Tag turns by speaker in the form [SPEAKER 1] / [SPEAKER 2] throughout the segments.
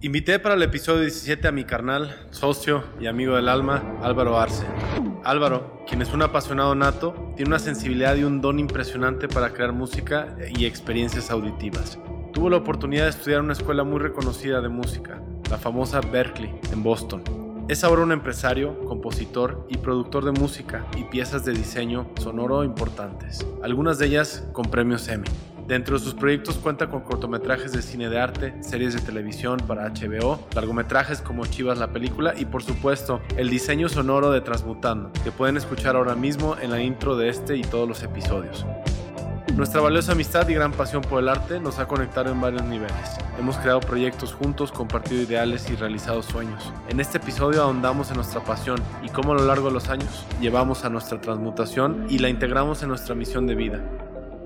[SPEAKER 1] Invité para el episodio 17 a mi carnal, socio y amigo del alma, Álvaro Arce. Álvaro, quien es un apasionado nato, tiene una sensibilidad y un don impresionante para crear música y experiencias auditivas. Tuvo la oportunidad de estudiar en una escuela muy reconocida de música, la famosa Berkeley, en Boston. Es ahora un empresario, compositor y productor de música y piezas de diseño sonoro importantes, algunas de ellas con premios Emmy. Dentro de sus proyectos cuenta con cortometrajes de cine de arte, series de televisión para HBO, largometrajes como Chivas la película y por supuesto el diseño sonoro de Transmutando, que pueden escuchar ahora mismo en la intro de este y todos los episodios. Nuestra valiosa amistad y gran pasión por el arte nos ha conectado en varios niveles. Hemos creado proyectos juntos, compartido ideales y realizado sueños. En este episodio ahondamos en nuestra pasión y cómo a lo largo de los años llevamos a nuestra transmutación y la integramos en nuestra misión de vida.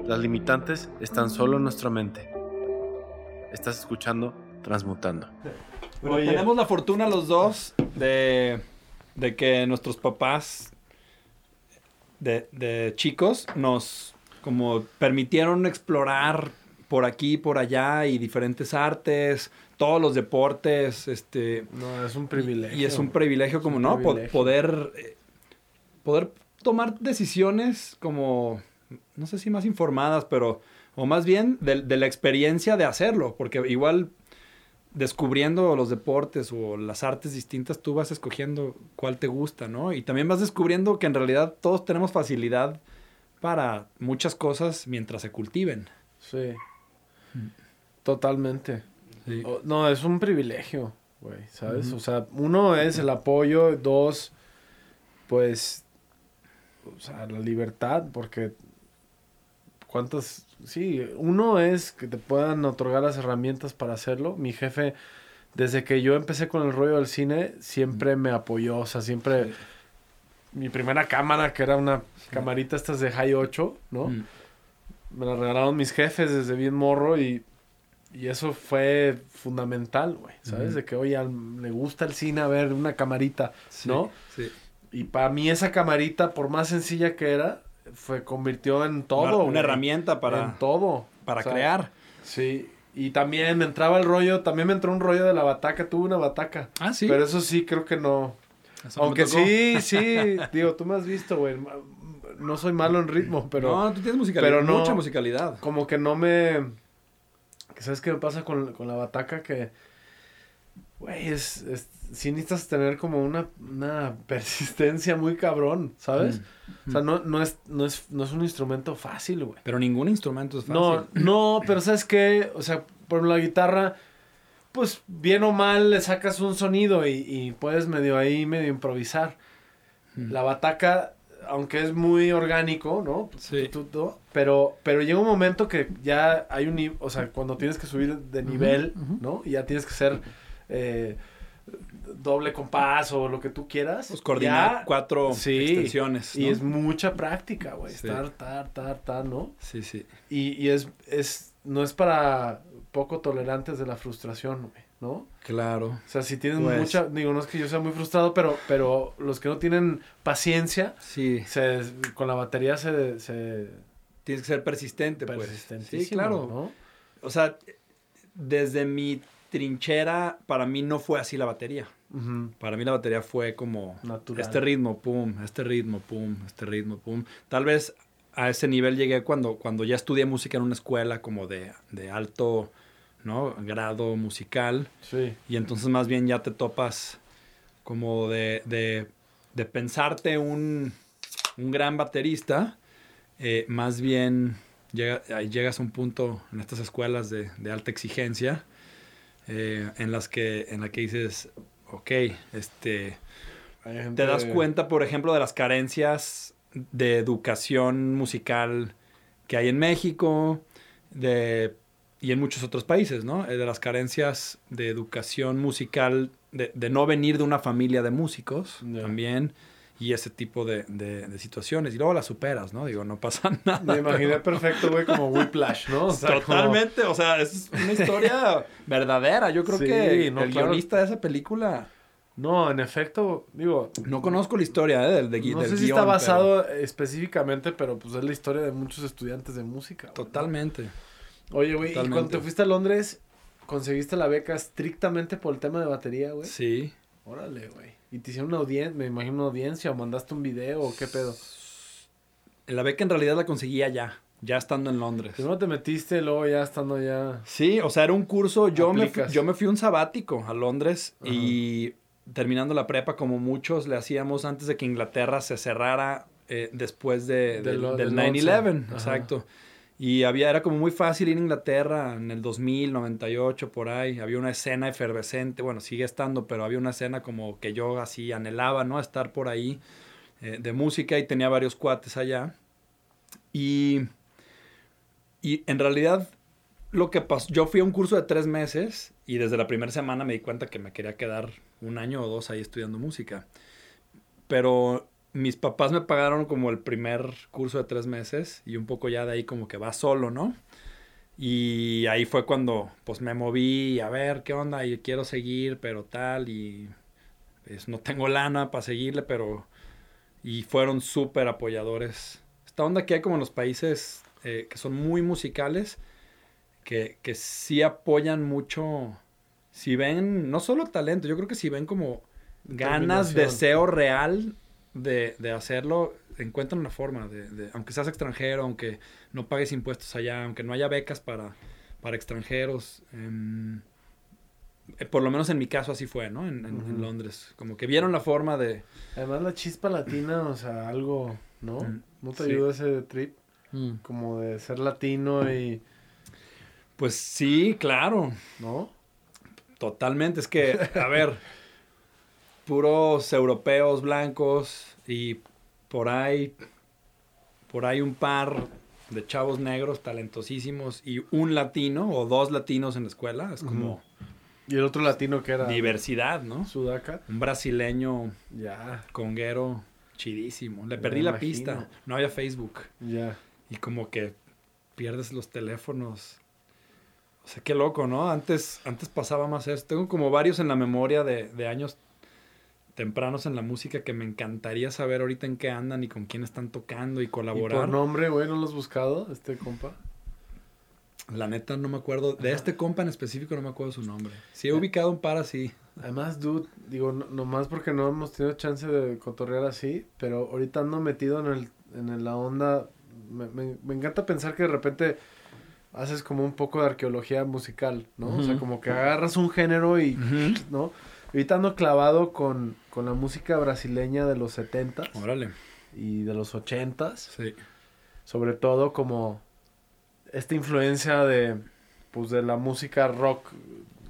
[SPEAKER 1] Las limitantes están solo en nuestra mente. Estás escuchando Transmutando.
[SPEAKER 2] Bueno, tenemos la fortuna los dos de, de que nuestros papás de, de chicos nos como permitieron explorar por aquí, por allá y diferentes artes, todos los deportes, este...
[SPEAKER 1] No, es un privilegio.
[SPEAKER 2] Y, es un privilegio como, ¿no? Poder, eh, poder tomar decisiones como no sé si más informadas, pero, o más bien de, la experiencia de hacerlo, porque igual descubriendo los deportes o las artes distintas, tú vas escogiendo cuál te gusta, ¿no? Y también vas descubriendo que en realidad todos tenemos facilidad para muchas cosas mientras se cultiven.
[SPEAKER 1] Sí. Totalmente. no, es un privilegio, güey, ¿sabes? O sea, uno es el apoyo, dos, pues, o sea, la libertad, porque cuántas, sí, uno es que te puedan otorgar las herramientas para hacerlo. Mi jefe, desde que yo empecé con el rollo del cine, siempre me apoyó, o sea, siempre... Mi primera cámara, que era una camarita estas de High 8, ¿no? Me la regalaron mis jefes desde bien morro y, y eso fue fundamental, güey, ¿sabes? De que, oye, le gusta el cine a ver una camarita, ¿no? Sí. Y para mí esa camarita, por más sencilla que era, fue convirtió en todo.
[SPEAKER 2] Una, herramienta para.
[SPEAKER 1] En todo.
[SPEAKER 2] Para crear.
[SPEAKER 1] Sí. Y también me entraba el rollo, también me entró un rollo de la bataca, tuve una bataca.
[SPEAKER 2] Ah, sí.
[SPEAKER 1] Pero eso sí, creo que no. Aunque sí, sí, digo, tú me has visto, güey. No soy malo en ritmo, pero.
[SPEAKER 2] No, tú tienes musicalidad, pero mucha musicalidad.
[SPEAKER 1] Como que no me. ¿Sabes qué me pasa con, con la bataca? Que. Güey, es, es sí necesitas tener como una, una persistencia muy cabrón, ¿sabes? Mm. O sea, no, no, es, no, es, no es un instrumento fácil, güey.
[SPEAKER 2] Pero ningún instrumento es fácil.
[SPEAKER 1] No, no, pero ¿sabes qué? O sea, por la guitarra, pues bien o mal le sacas un sonido y, y puedes medio ahí, medio improvisar. Mm. La bataca, aunque es muy orgánico, ¿no?
[SPEAKER 2] Sí.
[SPEAKER 1] pero, pero llega un momento que ya hay un... O sea, cuando tienes que subir de nivel, ¿no? Y ya tienes que ser... Eh, doble compás o lo que tú quieras.
[SPEAKER 2] Pues coordinar cuatro extensiones.
[SPEAKER 1] Y es mucha práctica, güey. Estar, tar, tar, tar, ¿no?
[SPEAKER 2] Sí, sí.
[SPEAKER 1] Y, y es, es, no es para poco tolerantes de la frustración, güey, ¿no?
[SPEAKER 2] Claro.
[SPEAKER 1] O sea, si tienes pues mucha, digo, no es que yo sea muy frustrado, pero, pero los que no tienen paciencia,
[SPEAKER 2] sí.
[SPEAKER 1] se, con la batería se, se...
[SPEAKER 2] Tienes que ser persistente,
[SPEAKER 1] pues.
[SPEAKER 2] Sí, claro. ¿no? O sea, desde mi trinchera, para mí no fue así la batería. Para mí la batería fue como este ritmo, pum, este ritmo, pum, este ritmo, pum. Tal vez a ese nivel llegué cuando, cuando ya estudié música en una escuela como de, de alto ¿no? grado musical.
[SPEAKER 1] Sí.
[SPEAKER 2] Y entonces más bien ya te topas como de, de, de pensarte un, un, gran baterista. Eh, más bien llega, llegas a un punto en estas escuelas de, de alta exigencia eh, en las que, en la que dices, ok, este, te das cuenta, por ejemplo, de las carencias de educación musical que hay en México, de, y en muchos otros países, ¿no? Eh, de las carencias de educación musical, de, de no venir de una familia de músicos también y ese tipo de, de, situaciones. Y luego las superas, ¿no? Digo, no pasa nada.
[SPEAKER 1] Me imaginé perfecto, güey, como Whiplash, ¿no?
[SPEAKER 2] Totalmente, o sea, es una historia verdadera. Yo creo que el guionista de esa película...
[SPEAKER 1] No, en efecto, digo...
[SPEAKER 2] No conozco la historia ¿eh? del, de,
[SPEAKER 1] no sé si está basado específicamente, pero pues es la historia de muchos estudiantes de música.
[SPEAKER 2] Totalmente.
[SPEAKER 1] Oye, güey, y cuando te fuiste a Londres, conseguiste la beca estrictamente por el tema de batería, güey.
[SPEAKER 2] Sí.
[SPEAKER 1] Órale, güey. ¿Y te hicieron una audiencia, me imagino una audiencia o mandaste un video o qué pedo?
[SPEAKER 2] La beca en realidad la conseguí allá, ya estando en Londres.
[SPEAKER 1] Primero te metiste, luego ya estando allá.
[SPEAKER 2] Sí, o sea, era un curso, yo, me fui, yo me fui un sabático a Londres
[SPEAKER 1] Ajá.
[SPEAKER 2] y terminando la prepa, como muchos le hacíamos antes de que Inglaterra se cerrara eh, después de,
[SPEAKER 1] De
[SPEAKER 2] del, del
[SPEAKER 1] del
[SPEAKER 2] 9-11,
[SPEAKER 1] 11, ajá.
[SPEAKER 2] Y había, era como muy fácil ir a Inglaterra en el 2000, 98, por ahí. Había una escena efervescente, bueno, sigue estando, pero había una escena como que yo así anhelaba, ¿no? Estar por ahí eh, de música y tenía varios cuates allá. Y, y en realidad lo que pasó, yo fui a un curso de tres meses y desde la primera semana me di cuenta que me quería quedar un año o dos ahí estudiando música. Pero mis papás me pagaron como el primer curso de tres meses y un poco ya de ahí como que va solo, ¿no? Y ahí fue cuando pues me moví a ver qué onda y quiero seguir, pero tal y pues no tengo lana para seguirle, pero y fueron súper apoyadores. Esta onda que hay como en los países eh, que son muy musicales, que, que sí apoyan mucho, si ven, no solo talento, yo creo que si ven como ganas, deseo real de, de hacerlo, encuentran una forma, de, de- aunque seas extranjero, aunque no pagues impuestos allá, aunque no haya becas para, para extranjeros. em, eh, por lo menos en mi caso así fue, ¿no? En, en-. Londres. Como que vieron la forma de...
[SPEAKER 1] Además la chispa latina, o sea, algo, ¿no?
[SPEAKER 2] Mm,
[SPEAKER 1] ¿No te
[SPEAKER 2] sí.
[SPEAKER 1] ayudó ese trip? Como de ser latino y,
[SPEAKER 2] Pues sí, claro.
[SPEAKER 1] ¿no?
[SPEAKER 2] Totalmente, es que, a ver, puros europeos blancos y por ahí, por ahí un par de chavos negros talentosísimos y un latino o dos latinos en la escuela, es como
[SPEAKER 1] Y el otro latino que era
[SPEAKER 2] diversidad, ¿no?
[SPEAKER 1] Sudaca.
[SPEAKER 2] Un brasileño
[SPEAKER 1] Ya,
[SPEAKER 2] conguero chidísimo. Le perdí la
[SPEAKER 1] imagino.
[SPEAKER 2] pista, no había Facebook
[SPEAKER 1] ya.
[SPEAKER 2] y como que pierdes los teléfonos. O sea, qué loco, ¿no? Antes, antes pasaba más eso. Tengo como varios en la memoria de, de años tempranos en la música que me encantaría saber ahorita en qué andan y con quién están tocando y
[SPEAKER 1] ¿Y
[SPEAKER 2] colaborar.
[SPEAKER 1] por nombre, güey, no lo has buscado, este compa?
[SPEAKER 2] La neta no me acuerdo. De este compa en específico no me acuerdo su nombre. Sí he ubicado un par así.
[SPEAKER 1] Además, dude, digo, no, nomás porque no hemos tenido chance de cotorrear así, pero ahorita ando metido en, el, en la onda. Me, me- me encanta pensar que de repente haces como un poco de arqueología musical, ¿no? O sea, como que agarras un género y, ¿no? Ahorita ando clavado con, con la música brasileña de los 70
[SPEAKER 2] Órale.
[SPEAKER 1] y de los 80s.
[SPEAKER 2] Sí.
[SPEAKER 1] sobre todo como esta influencia de pues de la música rock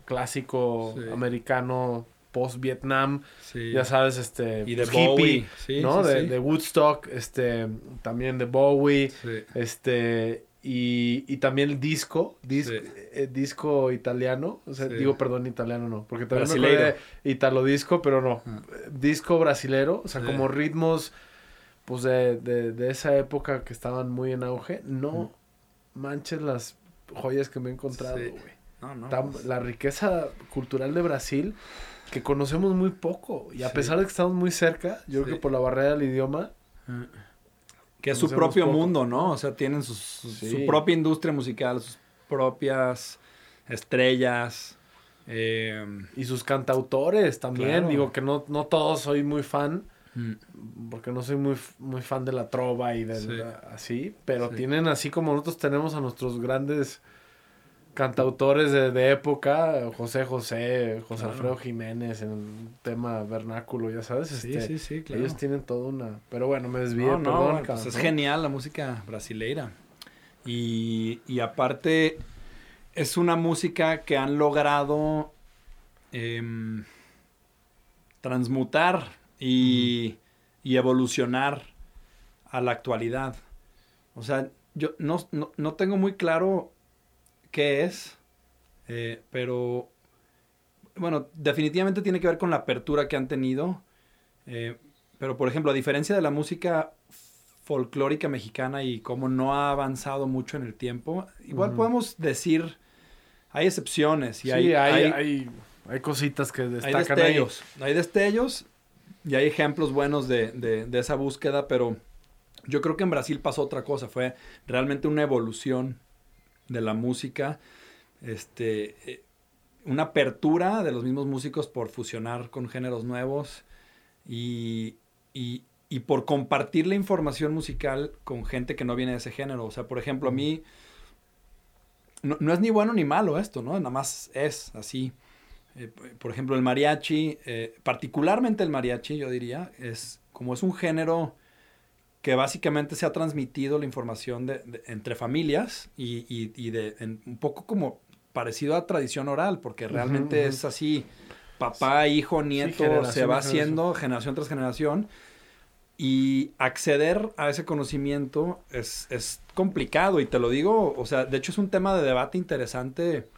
[SPEAKER 1] clásico
[SPEAKER 2] Sí.
[SPEAKER 1] americano post Vietnam
[SPEAKER 2] Sí.
[SPEAKER 1] ya sabes este
[SPEAKER 2] Y de
[SPEAKER 1] pues, hippie
[SPEAKER 2] Bowie. Sí,
[SPEAKER 1] no
[SPEAKER 2] sí,
[SPEAKER 1] de, de Woodstock este también de Bowie
[SPEAKER 2] Sí.
[SPEAKER 1] este y, y también el disco dis-
[SPEAKER 2] Sí.
[SPEAKER 1] Eh, disco italiano o sea
[SPEAKER 2] Sí.
[SPEAKER 1] digo perdón italiano no porque también me
[SPEAKER 2] Brasileiro.
[SPEAKER 1] acordé de italo disco pero no
[SPEAKER 2] Ah.
[SPEAKER 1] disco brasilero o sea
[SPEAKER 2] Sí.
[SPEAKER 1] como ritmos pues de, de, de esa época que estaban muy en auge no manches las joyas que me he encontrado
[SPEAKER 2] Sí.
[SPEAKER 1] güey
[SPEAKER 2] No, no.
[SPEAKER 1] Tan-
[SPEAKER 2] pues,
[SPEAKER 1] la riqueza cultural de Brasil que conocemos muy poco y a
[SPEAKER 2] Sí.
[SPEAKER 1] pesar de que estamos muy cerca yo creo que por la barrera del idioma.
[SPEAKER 2] Que es su propio
[SPEAKER 1] poco.
[SPEAKER 2] mundo, ¿no? O sea, tienen sus- su,
[SPEAKER 1] Sí.
[SPEAKER 2] su propia industria musical, sus propias estrellas. eh,
[SPEAKER 1] y sus cantautores también
[SPEAKER 2] Claro.
[SPEAKER 1] digo que no no todos soy muy fan
[SPEAKER 2] mm,
[SPEAKER 1] porque no soy muy, muy fan de la trova y de
[SPEAKER 2] Sí.
[SPEAKER 1] la- así, pero
[SPEAKER 2] Sí.
[SPEAKER 1] tienen así como nosotros tenemos a nuestros grandes cantautores de, de época, José José, José
[SPEAKER 2] Claro.
[SPEAKER 1] Alfredo Jiménez en el tema vernáculo, ya sabes,
[SPEAKER 2] sí,
[SPEAKER 1] este,
[SPEAKER 2] sí, sí, claro.
[SPEAKER 1] ellos tienen toda una, pero bueno, me desvié,
[SPEAKER 2] No, no,
[SPEAKER 1] perdón,
[SPEAKER 2] pues es genial la música brasileira. Y, y aparte, es una música que han logrado em, transmutar y, y evolucionar a la actualidad. O sea, yo no, no, no tengo muy claro qué es, eh, pero bueno, definitivamente tiene que ver con la apertura que han tenido. eh, pero, por ejemplo, a diferencia de la música folclórica mexicana y cómo no ha avanzado mucho en el tiempo, igual podemos decir, hay excepciones y
[SPEAKER 1] Sí,
[SPEAKER 2] hay,
[SPEAKER 1] hay,
[SPEAKER 2] hay-
[SPEAKER 1] hay, hay cositas que
[SPEAKER 2] hay
[SPEAKER 1] destacan ahí.
[SPEAKER 2] destellos, hay destellos y hay ejemplos buenos de, de- de esa búsqueda, pero yo creo que en Brasil pasó otra cosa, fue realmente una evolución de la música. Este, eh, una apertura de los mismos músicos por fusionar con géneros nuevos y, y, y por compartir la información musical con gente que no viene de ese género. O sea, por ejemplo, a mí no, no es ni bueno ni malo esto, ¿no? Nada más es así. Eh, por ejemplo, el mariachi, eh, particularmente el mariachi, yo diría, es como es un género que básicamente se ha transmitido la información de, de, entre familias y, y, y de en, un poco como parecido a tradición oral, porque realmente uh -huh. es así, papá, hijo, nieto, sí, se va haciendo generación tras generación. Y acceder a ese conocimiento es, es, complicado, y te lo digo, o sea, de hecho es un tema de debate interesante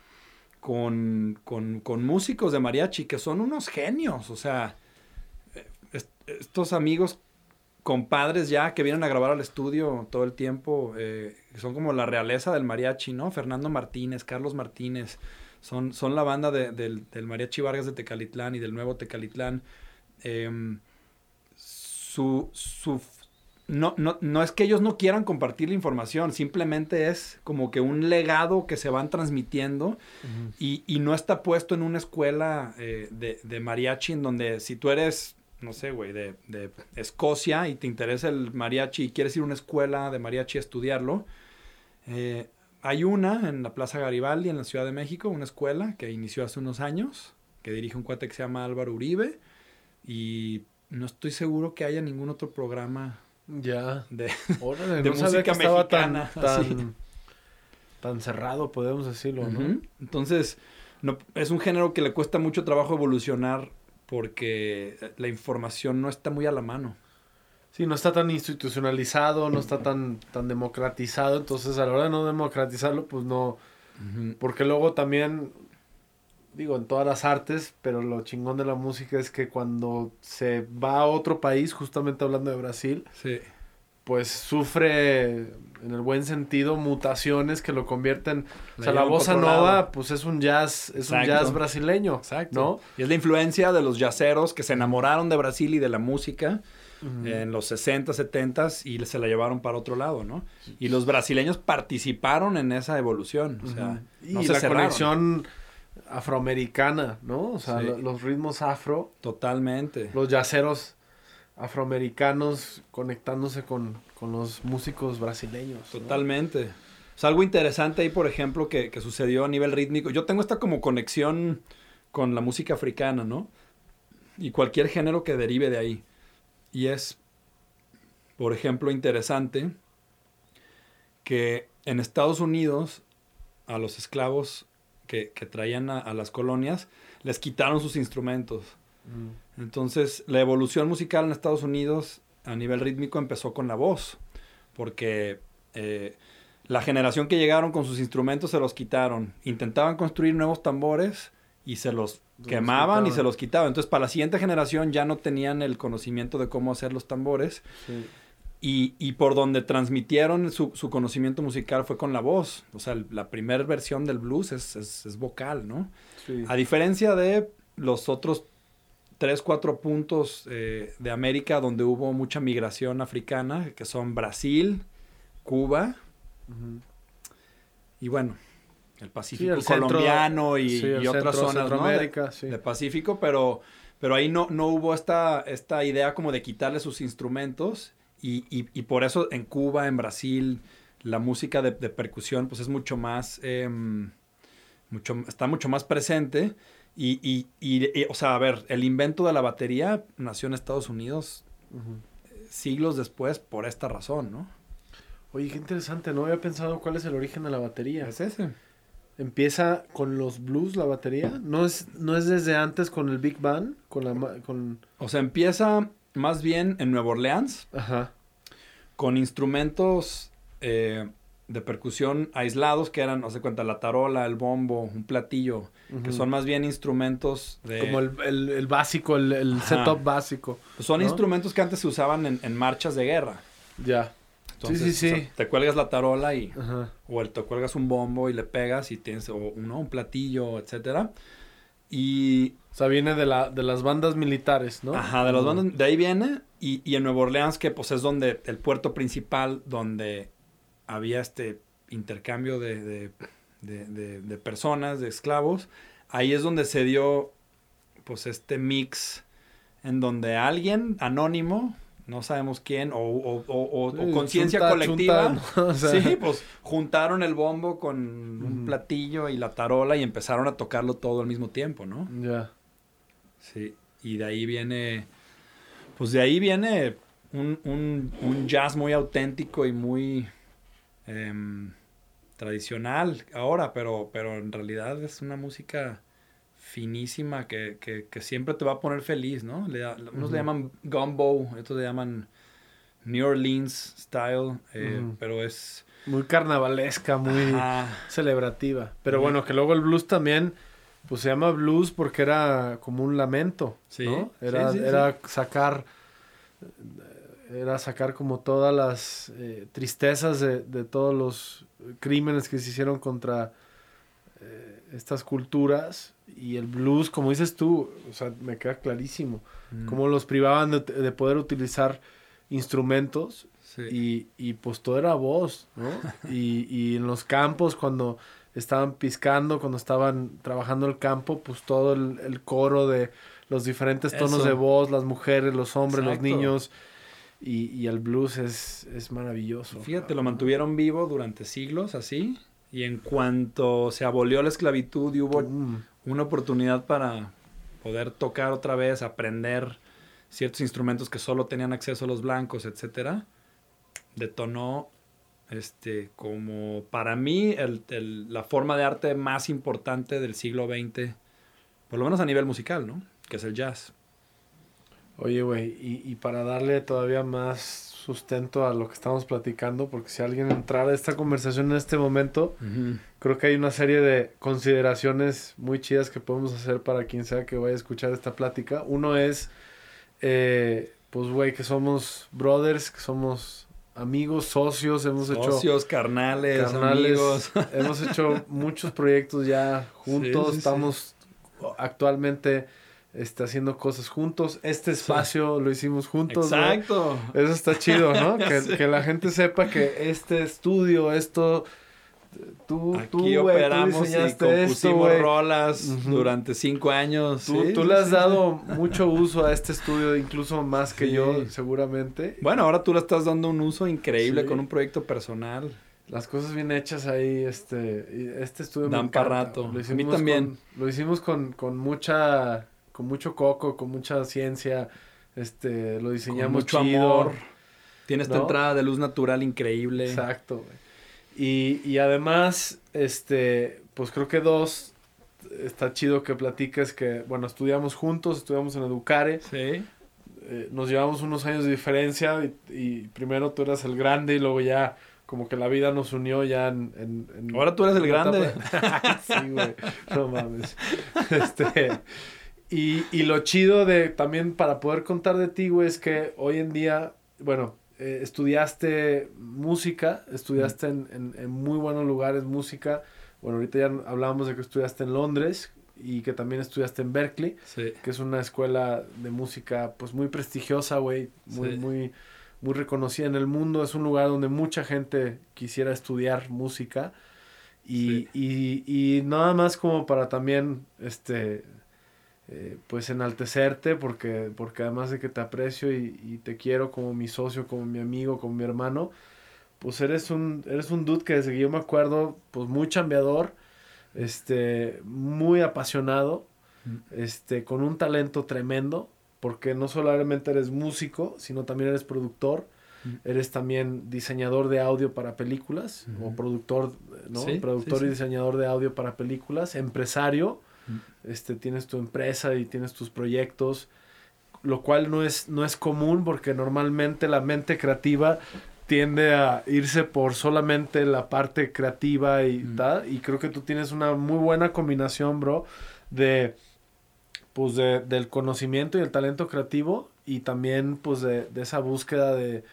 [SPEAKER 2] con, con, con músicos de mariachi, que son unos genios, o sea, est estos amigos compadres ya que vienen a grabar al estudio todo el tiempo, eh, son como la realeza del mariachi, ¿no? Fernando Martínez, Carlos Martínez, son, son la banda de, del, del, mariachi Vargas de Tecalitlán y del nuevo Tecalitlán. Eh, su, su, no, no, no es que ellos no quieran compartir la información, simplemente es como que un legado que se van transmitiendo uh -huh. y, y, no está puesto en una escuela eh, de, de mariachi en donde si tú eres no sé, güey, de, de, Escocia y te interesa el mariachi y quieres ir a una escuela de mariachi a estudiarlo, eh, hay una en la Plaza Garibaldi, en la Ciudad de México, una escuela que inició hace unos años, que dirige un cuate que se llama Álvaro Uribe, y no estoy seguro que haya ningún otro programa
[SPEAKER 1] ya
[SPEAKER 2] de,
[SPEAKER 1] Órale,
[SPEAKER 2] de
[SPEAKER 1] no
[SPEAKER 2] música mexicana.
[SPEAKER 1] Tan, tan, tan, cerrado, podemos decirlo, ¿no? Uh -huh.
[SPEAKER 2] Entonces, no, es un género que le cuesta mucho trabajo evolucionar porque la información no está muy a la mano.
[SPEAKER 1] Sí, no está tan institucionalizado, no está tan, tan democratizado, entonces a la hora de no democratizarlo, pues no... Uh -huh. Porque luego también, digo, en todas las artes, pero lo chingón de la música es que cuando se va a otro país, justamente hablando de Brasil,
[SPEAKER 2] sí.
[SPEAKER 1] pues sufre, en el buen sentido, mutaciones que lo convierten... O sea, la bossa nova, pues es un jazz, es Exacto. un jazz brasileño,
[SPEAKER 2] Exacto.
[SPEAKER 1] ¿no?
[SPEAKER 2] Y es la influencia de los jazzeros que se enamoraron de Brasil y de la música uh -huh. en los 60, 70 y se la llevaron para otro lado, ¿no? Y los brasileños participaron en esa evolución, o sea, uh
[SPEAKER 1] -huh. no y la cerraron. conexión afroamericana, ¿no? O sea, sí. los ritmos afro.
[SPEAKER 2] Totalmente.
[SPEAKER 1] Los yaceros afroamericanos conectándose con, con, los músicos brasileños.
[SPEAKER 2] Totalmente. ¿no? O sea, algo interesante ahí, por ejemplo, que, que, sucedió a nivel rítmico. Yo tengo esta como conexión con la música africana, ¿no? Y cualquier género que derive de ahí. Y es, por ejemplo, interesante que en Estados Unidos a los esclavos que, que traían a, a, las colonias les quitaron sus instrumentos. Mm. Entonces, la evolución musical en Estados Unidos a nivel rítmico empezó con la voz, porque eh, la generación que llegaron con sus instrumentos se los quitaron. Intentaban construir nuevos tambores y se los, los quemaban y se los quitaban. Entonces, para la siguiente generación ya no tenían el conocimiento de cómo hacer los tambores. Sí. Y, y, por donde transmitieron su, su, conocimiento musical fue con la voz. O sea, la primera versión del blues es, es, es vocal, ¿no? Sí. A diferencia de los otros tres, cuatro puntos eh, de América donde hubo mucha migración africana, que son Brasil, Cuba uh -huh. y bueno, el Pacífico
[SPEAKER 1] sí, el
[SPEAKER 2] colombiano y,
[SPEAKER 1] sí,
[SPEAKER 2] y otras
[SPEAKER 1] centro,
[SPEAKER 2] zonas ¿no? de, de, Pacífico, pero, pero ahí no, no hubo esta, esta idea como de quitarle sus instrumentos y, y, y por eso en Cuba, en Brasil, la música de, de percusión pues es mucho más, eh, mucho, está mucho más presente. Y, y, y, o sea, a ver, el invento de la batería nació en Estados Unidos uh -huh. siglos después por esta razón, ¿no?
[SPEAKER 1] Oye, qué interesante, no había pensado cuál es el origen de la batería.
[SPEAKER 2] Es ese.
[SPEAKER 1] Empieza con los blues la batería, no es, no es desde antes con el Big Band, con la con
[SPEAKER 2] O sea, empieza más bien en Nueva Orleans.
[SPEAKER 1] Ajá.
[SPEAKER 2] Con instrumentos eh, de percusión aislados que eran, no sé cuenta, la tarola, el bombo, un platillo, uh -huh. que son más bien instrumentos de...
[SPEAKER 1] Como el, el, el básico, el, el setup básico.
[SPEAKER 2] Pues son ¿no? instrumentos que antes se usaban en, en marchas de guerra.
[SPEAKER 1] Ya.
[SPEAKER 2] Entonces,
[SPEAKER 1] sí, sí, sí.
[SPEAKER 2] O sea, te cuelgas la tarola y... Ajá. O te cuelgas un bombo y le pegas y tienes o, ¿no? un platillo, etcétera. Y...
[SPEAKER 1] O sea, viene de, la, de las bandas militares, ¿no?
[SPEAKER 2] Ajá, de las bandas... De ahí viene. Y, y en Nueva Orleans, que pues es donde... El puerto principal donde había este intercambio de, de, de, de, personas, de esclavos, ahí es donde se dio pues este mix en donde alguien anónimo, no sabemos quién, o, o, o, o conciencia colectiva, sí, pues juntaron el bombo con un platillo y la tarola y empezaron a tocarlo todo al mismo tiempo, ¿no?
[SPEAKER 1] Ya.
[SPEAKER 2] Sí, y de ahí viene, pues de ahí viene un, un, un jazz muy auténtico y muy em, tradicional ahora, pero, pero en realidad es una música finísima que, que, que, siempre te va a poner feliz, ¿no? Le, unos le llaman gumbo, otros le llaman New Orleans style, eh, pero es...
[SPEAKER 1] Muy carnavalesca, muy celebrativa. Pero bueno, que luego el blues también, pues se llama blues porque era como un lamento, ¿no? Era, era sacar era sacar como todas las eh, tristezas de, de, todos los crímenes que se hicieron contra eh, estas culturas y el blues, como dices tú, o sea, me queda clarísimo, mm. cómo los privaban de, de, poder utilizar instrumentos y, y, pues todo era voz, ¿no? y, y en los campos cuando estaban piscando, cuando estaban trabajando el campo, pues todo el, el coro de los diferentes tonos de voz, las mujeres, los hombres, los niños, y, y el blues es, es maravilloso.
[SPEAKER 2] Fíjate, lo mantuvieron vivo durante siglos así. Y en cuanto se abolió la esclavitud y hubo una oportunidad para poder tocar otra vez, aprender ciertos instrumentos que solo tenían acceso a los blancos, etcétera, detonó este como para mí el, el, la forma de arte más importante del siglo XX, por lo menos a nivel musical, ¿no? Que es el jazz.
[SPEAKER 1] Oye, güey, y, y, para darle todavía más sustento a lo que estamos platicando, porque si alguien entrara a esta conversación en este momento, uh -huh. creo que hay una serie de consideraciones muy chidas que podemos hacer para quien sea que vaya a escuchar esta plática. Uno es, eh, pues, güey, que somos brothers, que somos amigos, socios, hemos
[SPEAKER 2] socios,
[SPEAKER 1] hecho...
[SPEAKER 2] Socios, carnales, carnales, amigos.
[SPEAKER 1] Hemos hecho muchos proyectos ya juntos, sí, sí, estamos sí. actualmente este, haciendo cosas juntos. Este espacio sí. lo hicimos juntos.
[SPEAKER 2] Exacto.
[SPEAKER 1] ¿no? Eso está chido, ¿no? que, sí. que, la gente sepa que este estudio, esto. Tú,
[SPEAKER 2] Aquí
[SPEAKER 1] tú,
[SPEAKER 2] operamos
[SPEAKER 1] tú
[SPEAKER 2] y compusimos esto, rolas uh -huh. durante cinco años.
[SPEAKER 1] Tú,
[SPEAKER 2] sí,
[SPEAKER 1] tú le has dado mucho uso a este estudio, incluso más que yo, seguramente.
[SPEAKER 2] Bueno, ahora tú le estás dando un uso increíble con un proyecto personal.
[SPEAKER 1] Las cosas bien hechas ahí, este, este estudio
[SPEAKER 2] Dan para rato.
[SPEAKER 1] Lo
[SPEAKER 2] hicimos a mí también.
[SPEAKER 1] Con, lo hicimos con, con mucha con mucho coco, con mucha ciencia, este, lo diseñamos
[SPEAKER 2] con mucho
[SPEAKER 1] chido,
[SPEAKER 2] amor. Tiene esta ¿no? entrada de luz natural increíble.
[SPEAKER 1] Exacto, güey. Y, y además, este, pues creo que dos, está chido que platiques que, bueno, estudiamos juntos, estudiamos en Educare.
[SPEAKER 2] Sí.
[SPEAKER 1] Eh, nos llevamos unos años de diferencia y, y, primero tú eras el grande y luego ya como que la vida nos unió ya en... en, en
[SPEAKER 2] Ahora tú eres el grande.
[SPEAKER 1] sí, güey. No mames. Este... Y, y, lo chido de también para poder contar de ti, güey, es que hoy en día, bueno, eh, estudiaste música, estudiaste en, en, en, muy buenos lugares música. Bueno, ahorita ya hablábamos de que estudiaste en Londres y que también estudiaste en Berkeley,
[SPEAKER 2] sí.
[SPEAKER 1] que es una escuela de música pues muy prestigiosa, güey, muy, sí. muy, muy reconocida en el mundo. Es un lugar donde mucha gente quisiera estudiar música. Y, sí. y, y nada más como para también, este, eh, pues enaltecerte porque, porque además de que te aprecio y, y, te quiero como mi socio, como mi amigo, como mi hermano, pues eres un, eres un dude que desde que yo me acuerdo, pues muy chambeador, este, muy apasionado, mm. este, con un talento tremendo, porque no solamente eres músico, sino también eres productor, mm. eres también diseñador de audio para películas, mm. o productor, ¿no? Sí, productor sí, sí. y diseñador de audio para películas, empresario, este, tienes tu empresa y tienes tus proyectos, lo cual no es, no es común porque normalmente la mente creativa tiende a irse por solamente la parte creativa y mm. tal, y creo que tú tienes una muy buena combinación, bro, de pues de, del conocimiento y el talento creativo y también pues de, de esa búsqueda de,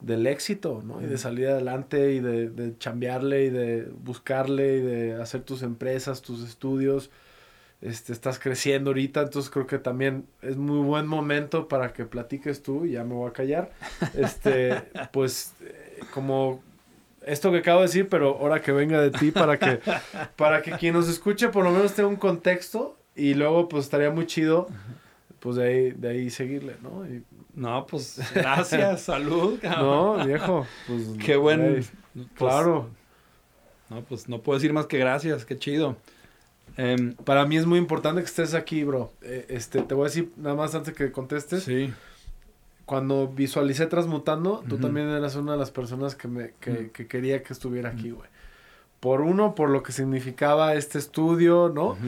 [SPEAKER 1] del éxito, ¿no? Mm. Y de salir adelante y de, de chambearle y de buscarle y de hacer tus empresas, tus estudios este, estás creciendo ahorita, entonces creo que también es muy buen momento para que platiques tú, y ya me voy a callar, este, pues como esto que acabo de decir, pero ahora que venga de ti para que, para que quien nos escuche por lo menos tenga un contexto Y luego, pues estaría muy chido, pues de ahí, de ahí seguirle, ¿no? Y,
[SPEAKER 2] no, pues gracias, salud.
[SPEAKER 1] Cabrón. No, viejo, pues.
[SPEAKER 2] Qué bueno. Pues,
[SPEAKER 1] claro.
[SPEAKER 2] No, pues no puedo decir más que gracias, qué chido.
[SPEAKER 1] Em, para mí es muy importante que estés aquí, bro. Eh, este, te voy a decir nada más antes que contestes.
[SPEAKER 2] Sí.
[SPEAKER 1] Cuando visualicé Transmutando, tú también eras una de las personas que, me, que, que quería que estuviera aquí, güey. Por uno, por lo que significaba este estudio, ¿no?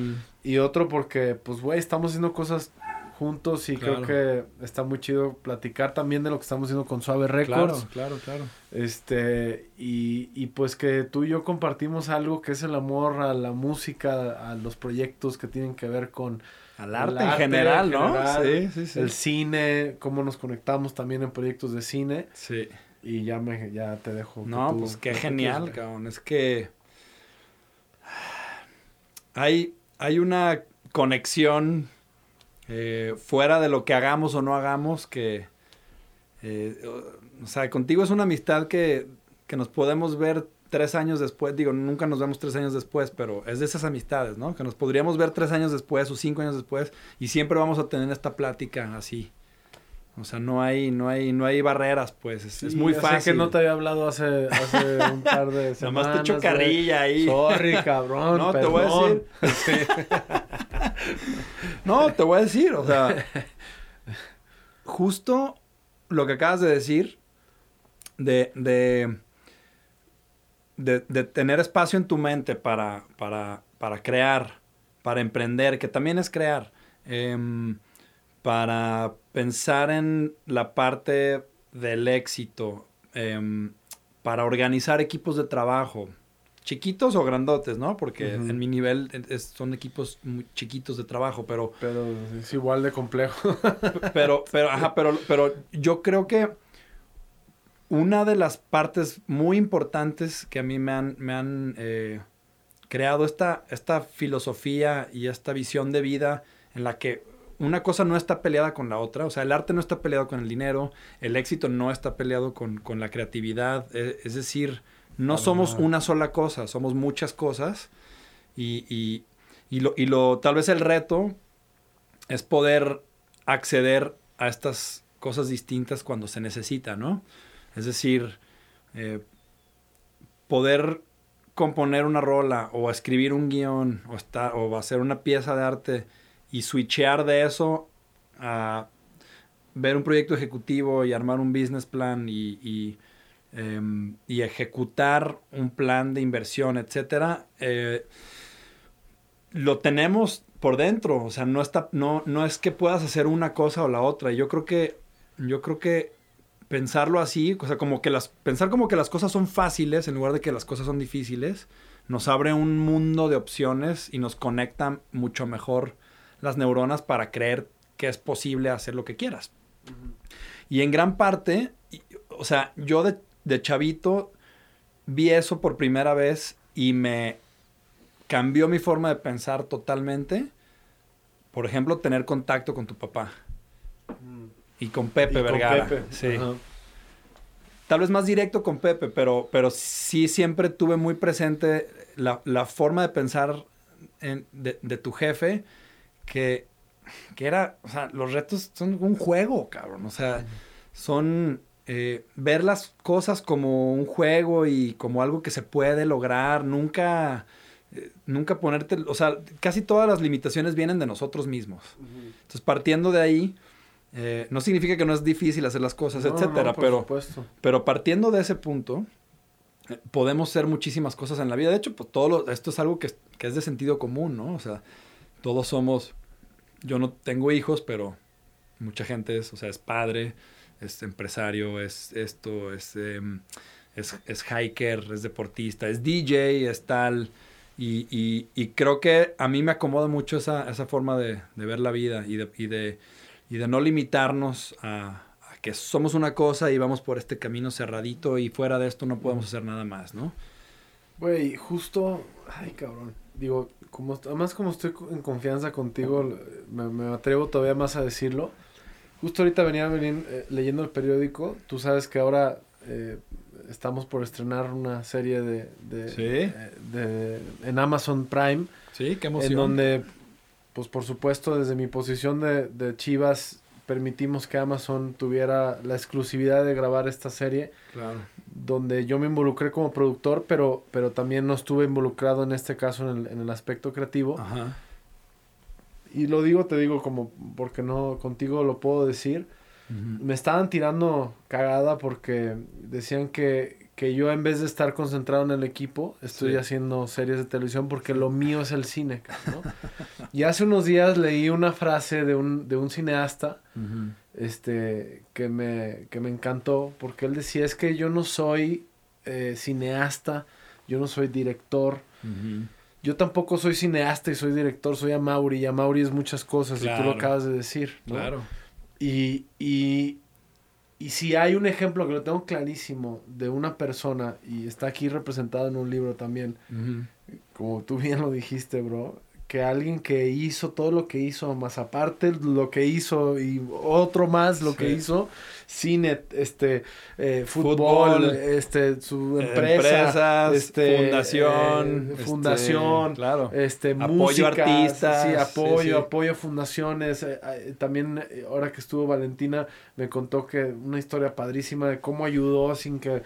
[SPEAKER 1] Y otro porque, pues, güey, estamos haciendo cosas juntos y creo que está muy chido platicar también de lo que estamos haciendo con Suave Records.
[SPEAKER 2] Claro, claro, claro.
[SPEAKER 1] Este, y, y pues que tú y yo compartimos algo que es el amor a la música, a los proyectos que tienen que ver con...
[SPEAKER 2] Al arte, en general, ¿no?
[SPEAKER 1] sí, sí, sí. El cine, cómo nos conectamos también en proyectos de cine.
[SPEAKER 2] Sí.
[SPEAKER 1] Y ya me, ya te dejo.
[SPEAKER 2] No, pues qué genial, cabrón. Es que hay, hay una conexión eh, fuera de lo que hagamos o no hagamos que... Eh, o sea, contigo es una amistad que, que nos podemos ver tres años después, digo, nunca nos vemos tres años después, pero es de esas amistades, ¿no? Que nos podríamos ver tres años después o cinco años después y siempre vamos a tener esta plática así. O sea, no hay, no hay, no hay barreras, pues. Es, muy fácil.
[SPEAKER 1] que no te había hablado hace, hace un par de semanas.
[SPEAKER 2] Nomás te echo carrilla ahí.
[SPEAKER 1] Sorry, cabrón.
[SPEAKER 2] No, te voy a decir. no, te voy a decir, o sea. Justo lo que acabas de decir de, de, de, tener espacio en tu mente para, para, para crear, para emprender, que también es crear. Eh, para pensar en la parte del éxito, em, para organizar equipos de trabajo, chiquitos o grandotes, ¿no? Porque en mi nivel son equipos muy chiquitos de trabajo, pero...
[SPEAKER 1] Pero es igual de complejo.
[SPEAKER 2] pero, pero, ajá, pero, pero yo creo que una de las partes muy importantes que a mí me han, me han eh, creado esta, esta filosofía y esta visión de vida en la que una cosa no está peleada con la otra, o sea, el arte no está peleado con el dinero, el éxito no está peleado con, la creatividad, e, es, decir, no somos una sola cosa, somos muchas cosas y, y, y, lo, y lo, tal vez el reto es poder acceder a estas cosas distintas cuando se necesita, ¿no? Es decir, eh, poder componer una rola o escribir un guion o, estar, o hacer una pieza de arte y switchear de eso a ver un proyecto ejecutivo y armar un business plan y, em, ejecutar un plan de inversión, etcétera, eh, lo tenemos por dentro. O sea, no, está, no, no es que puedas hacer una cosa o la otra. Yo creo que, yo creo que pensarlo así, o sea, como que las, pensar como que las cosas son fáciles en lugar de que las cosas son difíciles, nos abre un mundo de opciones y nos conecta mucho mejor las neuronas para creer que es posible hacer lo que quieras. Y en gran parte, o sea, yo de, chavito vi eso por primera vez y me cambió mi forma de pensar totalmente. Por ejemplo, tener contacto con tu papá. Y con Pepe Vergara. Sí. Tal vez más directo con Pepe, pero, pero sí siempre tuve muy presente la, forma de pensar de, de, tu jefe que, que era, o sea, los retos son un juego, cabrón, o sea, son eh, ver las cosas como un juego y como algo que se puede lograr, nunca, eh, nunca ponerte, o sea, casi todas las limitaciones vienen de nosotros mismos. Entonces, partiendo de ahí, eh, no significa que no es difícil hacer las cosas, etcétera, pero, pero partiendo de ese punto, podemos ser muchísimas cosas en la vida. De hecho, pues todo esto es algo que, que, es de sentido común, ¿no? O sea, todos somos yo no tengo hijos, pero mucha gente es, o sea, es padre, es empresario, es esto, es, em, es, es, hiker, es deportista, es DJ, es tal. Y, y, y, creo que a mí me acomoda mucho esa, esa forma de, de, ver la vida y de, y de, y de no limitarnos a, a, que somos una cosa y vamos por este camino cerradito y fuera de esto no podemos hacer nada más, ¿no?
[SPEAKER 1] Güey, justo, ay cabrón, digo, como, además como estoy en confianza contigo, me, atrevo todavía más a decirlo. Justo ahorita venía, eh, leyendo el periódico, tú sabes que ahora eh, estamos por estrenar una serie de, de,
[SPEAKER 2] ¿Sí?
[SPEAKER 1] Eh, de, en Amazon Prime.
[SPEAKER 2] Sí, qué emoción.
[SPEAKER 1] En donde pues por supuesto, desde mi posición de, de Chivas, permitimos que Amazon tuviera la exclusividad de grabar esta serie.
[SPEAKER 2] Claro.
[SPEAKER 1] Donde yo me involucré como productor, pero, pero también no estuve involucrado en este caso en el, en el aspecto creativo.
[SPEAKER 2] Ajá.
[SPEAKER 1] Y lo digo, te digo como porque no contigo lo puedo decir. Me estaban tirando cagada porque decían que, que yo en vez de estar concentrado en el equipo, estoy
[SPEAKER 2] Sí.
[SPEAKER 1] haciendo series de televisión porque lo mío es el cine. y hace unos días leí una frase de un, de un cineasta este, que, me, que me encantó porque él decía es que yo no soy eh, cineasta, yo no soy director. Yo tampoco soy cineasta y soy director, soy Amauri y Amauri es muchas cosas y tú
[SPEAKER 2] Claro.
[SPEAKER 1] lo acabas de decir. ¿no?
[SPEAKER 2] Claro.
[SPEAKER 1] Y, y, y si hay un ejemplo que lo tengo clarísimo de una persona y está aquí representado en un libro también, como tú bien lo dijiste, bro, que alguien que hizo todo lo que hizo, más aparte lo que hizo y otro más lo que hizo, cine, este, eh, fútbol,
[SPEAKER 2] Fútbol,
[SPEAKER 1] este, su empresa,
[SPEAKER 2] empresas,
[SPEAKER 1] este,
[SPEAKER 2] fundación,
[SPEAKER 1] eh,
[SPEAKER 2] este,
[SPEAKER 1] fundación,
[SPEAKER 2] claro.
[SPEAKER 1] este,
[SPEAKER 2] Apoyo
[SPEAKER 1] música,
[SPEAKER 2] artistas,
[SPEAKER 1] sí, apoyo,
[SPEAKER 2] sí.
[SPEAKER 1] apoyo a fundaciones. eh, eh, también ahora que estuvo Valentina me contó que una historia padrísima de cómo ayudó sin que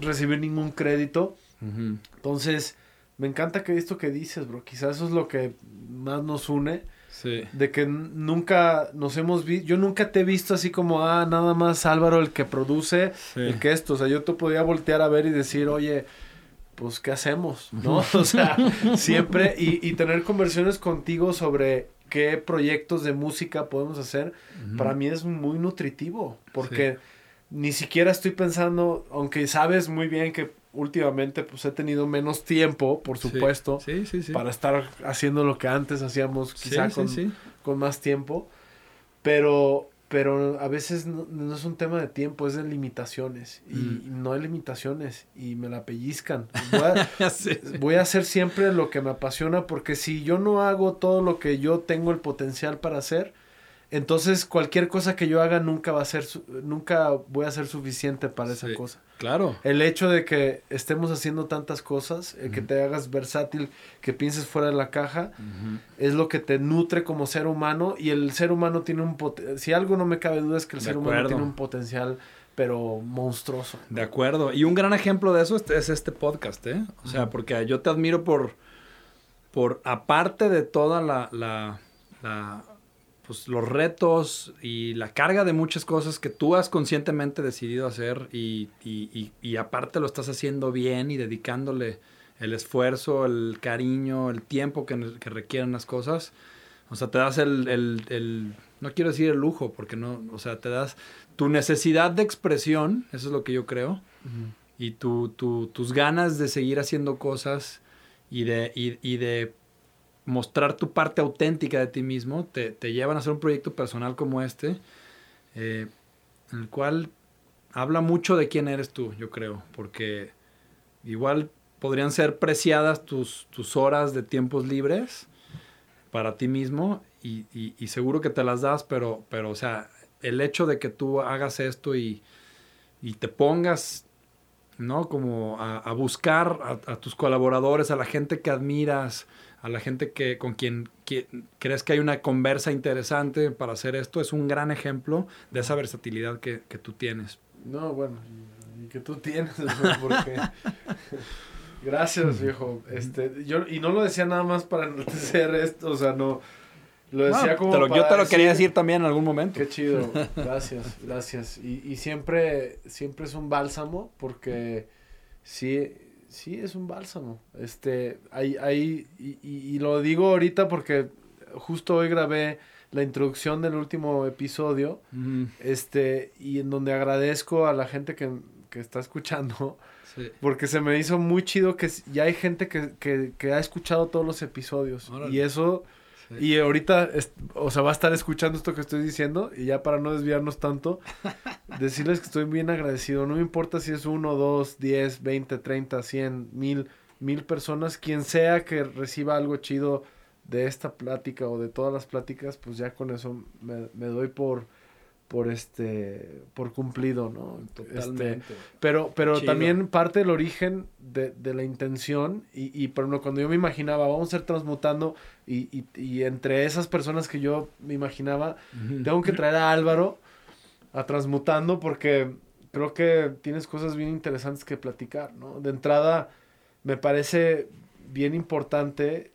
[SPEAKER 1] recibir ningún crédito. Entonces, me encanta que esto que dices, bro, quizás eso es lo que más nos une,
[SPEAKER 2] Sí.
[SPEAKER 1] de que nunca nos hemos visto, yo nunca te he visto así como, ah, nada más Álvaro el que produce,
[SPEAKER 2] Sí.
[SPEAKER 1] el que esto, o sea, yo te podía voltear a ver y decir, oye, pues, ¿qué hacemos? ¿No? O sea, siempre, y, y tener conversiones contigo sobre qué proyectos de música podemos hacer, para mí es muy nutritivo, porque ni siquiera estoy pensando, aunque sabes muy bien que últimamente pues he tenido menos tiempo, por supuesto,
[SPEAKER 2] Sí, sí, sí.
[SPEAKER 1] para estar haciendo lo que antes hacíamos quizá con, más tiempo, pero pero a veces no, no es un tema de tiempo, es de limitaciones y,
[SPEAKER 2] Mm.
[SPEAKER 1] y no hay limitaciones y me la pellizcan. Voy a,
[SPEAKER 2] Sí.
[SPEAKER 1] voy a hacer siempre lo que me apasiona porque si yo no hago todo lo que yo tengo el potencial para hacer, entonces cualquier cosa que yo haga nunca va a ser nunca voy a ser suficiente para esa
[SPEAKER 2] Sí.
[SPEAKER 1] cosa.
[SPEAKER 2] Claro.
[SPEAKER 1] El hecho de que estemos haciendo tantas cosas, que te hagas versátil, que pienses fuera de la caja, es lo que te nutre como ser humano y el ser humano tiene un si algo no me cabe duda es que el
[SPEAKER 2] De
[SPEAKER 1] ser humano tiene un potencial pero monstruoso.
[SPEAKER 2] De acuerdo. Y un gran ejemplo de eso es, es este podcast, ¿eh? O sea, porque yo te admiro por, por aparte de toda la, la, la, pues los retos y la carga de muchas cosas que tú has conscientemente decidido hacer y, y, y, y aparte lo estás haciendo bien y dedicándole el esfuerzo, el cariño, el tiempo que, que requieren las cosas. O sea, te das el, el, el- no quiero decir el lujo, porque no, o sea, te das tu necesidad de expresión, eso es lo que yo creo, y tu, tu- tus ganas de seguir haciendo cosas y de, y, y de mostrar tu parte auténtica de ti mismo, te, te llevan a hacer un proyecto personal como este, eh, en el cual habla mucho de quién eres tú, yo creo, porque igual podrían ser preciadas tus, tus horas de tiempos libres para ti mismo y, y- seguro que te las das, pero, pero, o sea, el hecho de que tú hagas esto y, y te pongas, ¿no? Como a, a buscar a tus colaboradores, a la gente que admiras, a la gente que con quien que- crees que hay una conversa interesante para hacer esto, es un gran ejemplo de esa versatilidad que, que tú tienes.
[SPEAKER 1] No, bueno, y, y que tú tienes, porque... Gracias, viejo. Este, yo, y no lo decía nada más para enaltecer esto, o sea, no... Lo decía
[SPEAKER 2] No,
[SPEAKER 1] como
[SPEAKER 2] te lo- yo te lo quería decir también en algún momento.
[SPEAKER 1] Qué chido, gracias, gracias. Y, y siempre, siempre es un bálsamo porque sí, sí es un bálsamo. Este, hay, hay, y, y- y lo digo ahorita porque justo hoy grabé la introducción del último episodio, este, y en donde agradezco a la gente que, que está escuchando,
[SPEAKER 2] sí.
[SPEAKER 1] porque se me hizo muy chido que ya hay gente que, que, que ha escuchado todos los episodios.
[SPEAKER 2] Órale.
[SPEAKER 1] Y eso... Y ahorita, o sea, va a estar escuchando esto que estoy diciendo y ya para no desviarnos tanto, decirles que estoy bien agradecido. No me importa si es uno, dos, diez, veinte, treinta, cien, mil, mil personas, quien sea que reciba algo chido de esta plática o de todas las pláticas, pues ya con eso me, me doy por, por este por cumplido, ¿no?
[SPEAKER 2] Totalmente.
[SPEAKER 1] Este, pero pero
[SPEAKER 2] Chido.
[SPEAKER 1] también parte del origen de, de la intención y, y por ejemplo, cuando yo me imaginaba vamos a ir transmutando y, y, y entre esas personas que yo me imaginaba tengo que traer a Álvaro a transmutando porque creo que tienes cosas bien interesantes que platicar, ¿no? De entrada me parece bien importante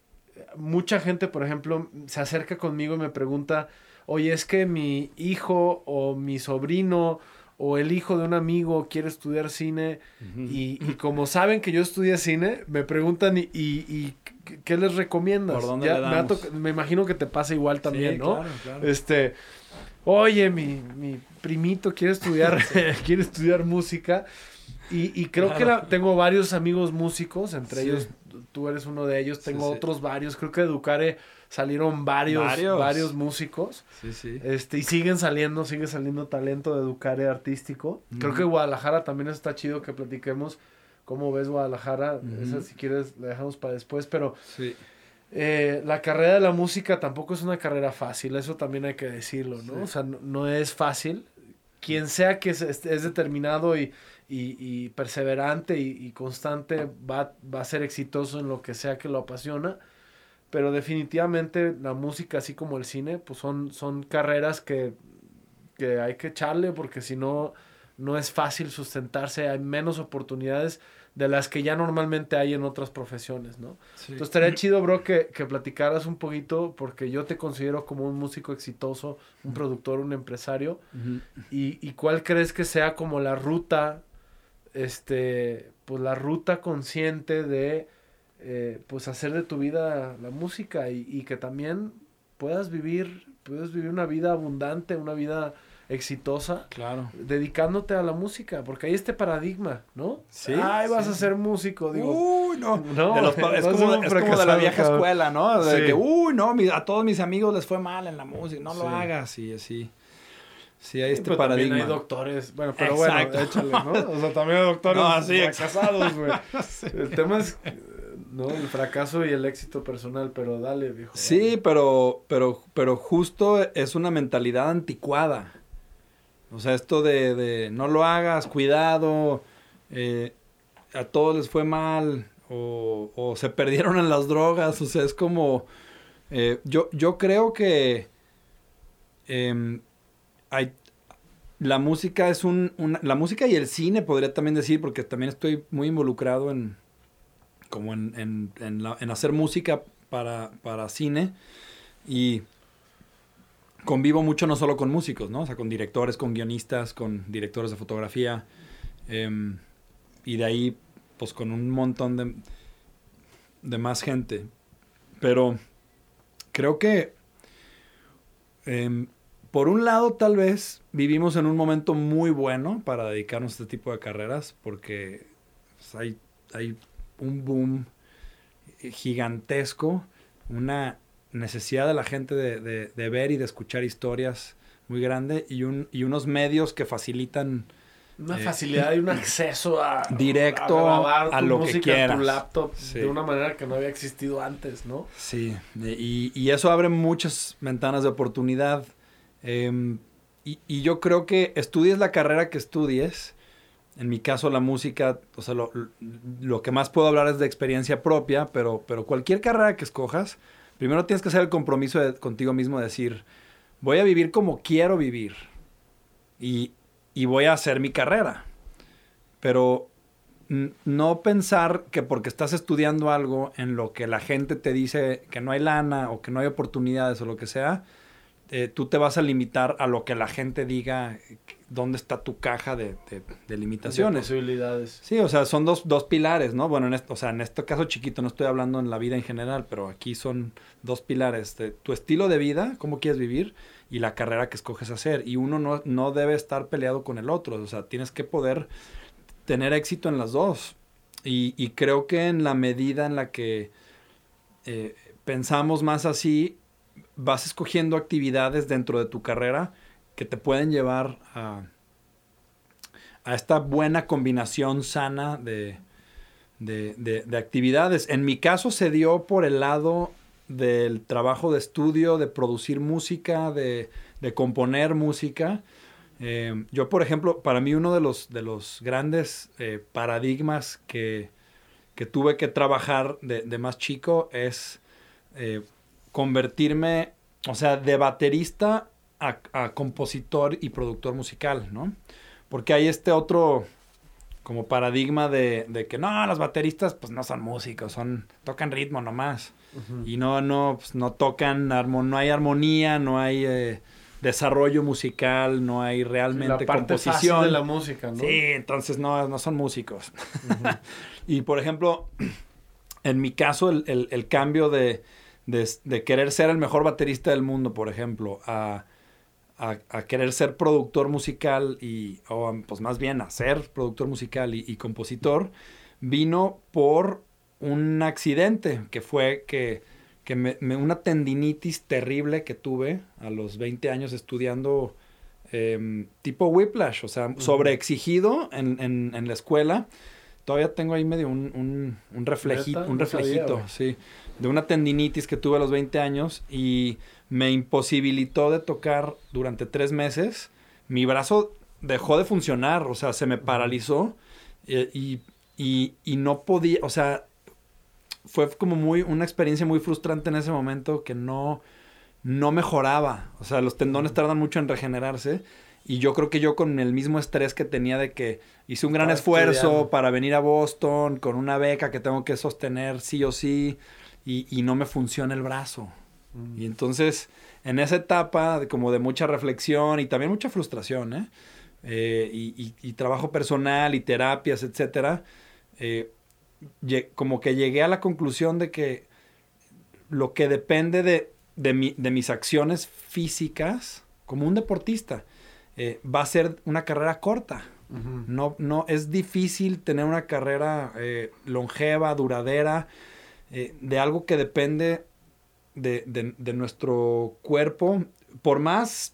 [SPEAKER 1] mucha gente, por ejemplo, se acerca conmigo y me pregunta, oye, es que mi hijo o mi sobrino o el hijo de un amigo quiere estudiar cine y, y como saben que yo estudié cine, me preguntan y, y- y ¿qué- ¿qué les recomiendas?
[SPEAKER 2] ¿Por dónde
[SPEAKER 1] Ya
[SPEAKER 2] le
[SPEAKER 1] me,
[SPEAKER 2] damos?
[SPEAKER 1] imagino que te pasa igual también,
[SPEAKER 2] Sí,
[SPEAKER 1] ¿no?
[SPEAKER 2] claro, claro.
[SPEAKER 1] Este, oye, mi, mi primito quiere estudiar, quiere estudiar música. Y, y creo que la- tengo varios amigos músicos, entre
[SPEAKER 2] Sí.
[SPEAKER 1] ellos tú eres uno de ellos, tengo
[SPEAKER 2] sí.
[SPEAKER 1] otros varios, creo que Educare salieron varios,
[SPEAKER 2] Varios.
[SPEAKER 1] varios, músicos.
[SPEAKER 2] Sí, sí.
[SPEAKER 1] Este, y siguen saliendo, sigue saliendo talento de Educare artístico. Creo que Guadalajara también está chido que platiquemos cómo ves Guadalajara. Esa si quieres la dejamos para después, pero
[SPEAKER 2] Sí.
[SPEAKER 1] eh, la carrera de la música tampoco es una carrera fácil, eso también hay que decirlo, ¿no?
[SPEAKER 2] Sí.
[SPEAKER 1] O sea, no, no es fácil. Quien sea que es, es determinado y, y- y perseverante y, y constante va, va a ser exitoso en lo que sea que lo apasiona. Pero definitivamente la música, así como el cine, pues son, son carreras que, que hay que echarle porque si no, no es fácil sustentarse, hay menos oportunidades de las que ya normalmente hay en otras profesiones, ¿no?
[SPEAKER 2] sí.
[SPEAKER 1] Entonces estaría chido, bro, que, que platicaras un poquito, porque yo te considero como un músico exitoso, un productor, un empresario. Y, y cuál crees que sea como la ruta, este, pues la ruta consciente de, eh, pues hacer de tu vida la música y, y que también puedas vivir, puedes vivir una vida abundante, una vida exitosa
[SPEAKER 2] Claro.
[SPEAKER 1] dedicándote a la música, porque hay este paradigma, ¿no?
[SPEAKER 2] Sí,
[SPEAKER 1] Ay, vas
[SPEAKER 2] sí.
[SPEAKER 1] a ser músico, digo.
[SPEAKER 2] Uy, no.
[SPEAKER 1] No,
[SPEAKER 2] De los pa- es, como, es como de la vieja
[SPEAKER 1] cabrón.
[SPEAKER 2] escuela, ¿no? De
[SPEAKER 1] Sí.
[SPEAKER 2] que, uy, no, mi- a todos mis amigos les fue mal en la música, no
[SPEAKER 1] Sí.
[SPEAKER 2] lo hagas, y así. Sí, hay este
[SPEAKER 1] Pero también
[SPEAKER 2] paradigma.
[SPEAKER 1] hay doctores, bueno, pero
[SPEAKER 2] Exacto.
[SPEAKER 1] bueno, échale, ¿no? O sea, también hay doctores
[SPEAKER 2] No, sí,
[SPEAKER 1] fracasados, güey. El tema es, ¿no? El fracaso y el éxito personal, pero dale, viejo.
[SPEAKER 2] Sí,
[SPEAKER 1] dale.
[SPEAKER 2] pero, pero, pero justo es una mentalidad anticuada. O sea, esto de, de no lo hagas, cuidado, eh, a todos les fue mal, o, o se perdieron en las drogas, o sea, es como, eh, yo, yo creo que em, hay, la música es un, una- la música y el cine podría también decir, porque también estoy muy involucrado en, como en, en, en la- en hacer música para, para cine y convivo mucho no solo con músicos, ¿no? Con directores, con guionistas, con directores de fotografía em, y de ahí pues con un montón de, de más gente. Pero creo que em, por un lado tal vez vivimos en un momento muy bueno para dedicarnos a este tipo de carreras porque pues, hay, hay un boom gigantesco, una necesidad de la gente de, de- de ver y de escuchar historias muy grande y, un, y unos medios que facilitan
[SPEAKER 1] Una
[SPEAKER 2] eh,
[SPEAKER 1] facilidad y un acceso a...
[SPEAKER 2] Directo a
[SPEAKER 1] tu
[SPEAKER 2] lo que
[SPEAKER 1] música
[SPEAKER 2] quieras.
[SPEAKER 1] tu laptop
[SPEAKER 2] Sí.
[SPEAKER 1] de una manera que no había existido antes, ¿no?
[SPEAKER 2] Sí, y, y eso abre muchas ventanas de oportunidad. Em, y, y yo creo que estudies la carrera que estudies. En mi caso, la música, o sea, lo, lo que más puedo hablar es de experiencia propia, pero, pero cualquier carrera que escojas, primero tienes que hacer el compromiso contigo mismo de decir, voy a vivir como quiero vivir y, y voy a hacer mi carrera. Pero no pensar que porque estás estudiando algo en lo que la gente te dice que no hay lana o que no hay oportunidades o lo que sea, eh, tú te vas a limitar a lo que la gente diga, dónde está tu caja de, de- de
[SPEAKER 1] De
[SPEAKER 2] limitaciones.
[SPEAKER 1] posibilidades.
[SPEAKER 2] Sí, o sea, son dos, dos pilares, ¿no? Bueno, en este, o sea, en este caso chiquito, no estoy hablando en la vida en general, pero aquí son dos pilares. de tu estilo de vida, cómo quieres vivir, y la carrera que escoges hacer. Y uno no, no debe estar peleado con el otro. O sea, tienes que poder tener éxito en las dos. Y, y creo que en la medida en la que eh, pensamos más así, vas escogiendo actividades dentro de tu carrera que te pueden llevar a, a esta buena combinación sana de, de, de- de actividades. En mi caso se dio por el lado del trabajo de estudio, de producir música, de, componer música, Eh, yo, por ejemplo, para mí uno de los, de los grandes eh, paradigmas que, que, tuve que trabajar de, de más chico es eh, convertirme, o sea, de baterista a, a, compositor y productor musical, ¿no? Porque hay este otro como paradigma de, de, que no, los bateristas pues no son músicos, son tocan ritmo nomás. Uh -huh. Y no, no, pues, no tocan, no hay armonía, no hay eh, desarrollo musical, no hay realmente
[SPEAKER 1] la parte
[SPEAKER 2] composición.
[SPEAKER 1] de la música, ¿no?
[SPEAKER 2] Sí, entonces no, no son músicos. Uh -huh. y por ejemplo, en mi caso, el, el, el cambio de, de, de, querer ser el mejor baterista del mundo, por ejemplo, a, a, a querer ser productor musical y, o pues más bien a ser productor musical y, y compositor, vino por un accidente que fue que, que me, me, una tendinitis terrible que tuve a los 20 años estudiando eh, tipo whiplash, o sea, sobreexigido en, en, en, la escuela. Todavía tengo ahí medio un, un, un reflejito, un reflejito, sí, de una tendinitis que tuve a los 20 años y me imposibilitó de tocar durante tres meses. Mi brazo dejó de funcionar, o sea, se me paralizó eh, y, y, y, no podía, o sea, fue como muy, una experiencia muy frustrante en ese momento que no, no mejoraba. O sea, los tendones tardan mucho en regenerarse. Y yo creo que yo con el mismo estrés que tenía de que hice un gran Estaba esfuerzo estudiando. para venir a Boston con una beca que tengo que sostener sí o sí y, y no me funciona el brazo. Mm. Y entonces, en esa etapa de, como de mucha reflexión y también mucha frustración, ¿eh? Eh, y, y, y, trabajo personal y terapias, etcétera, eh, como que llegué a la conclusión de que lo que depende de, de, mi, de mis acciones físicas, como un deportista, eh, va a ser una carrera corta. Uh -huh. no, no, es difícil tener una carrera eh, longeva, duradera, eh, de algo que depende de, de, de, nuestro cuerpo, por más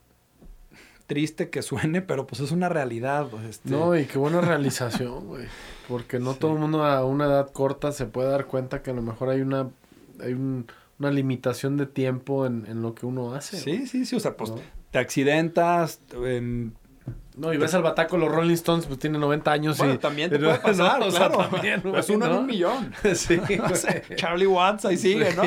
[SPEAKER 2] triste que suene, pero pues es una realidad. Este...
[SPEAKER 1] No, y qué buena realización, güey. Porque no sí. todo el mundo a una edad corta se puede dar cuenta que a lo mejor hay una, hay un, una limitación de tiempo en, en, lo que uno hace.
[SPEAKER 2] Sí, sí, sí. O sea, pues ¿no? te accidentas. Eh,
[SPEAKER 1] no, y ves al bataco los Rolling Stones, pues tiene 90 años
[SPEAKER 2] bueno,
[SPEAKER 1] y...
[SPEAKER 2] también te puede pasar, no, claro. O sea, también, güey, es uno ¿no? en un millón.
[SPEAKER 1] Sí,
[SPEAKER 2] o sea, Charlie Watts ahí sigue, ¿no?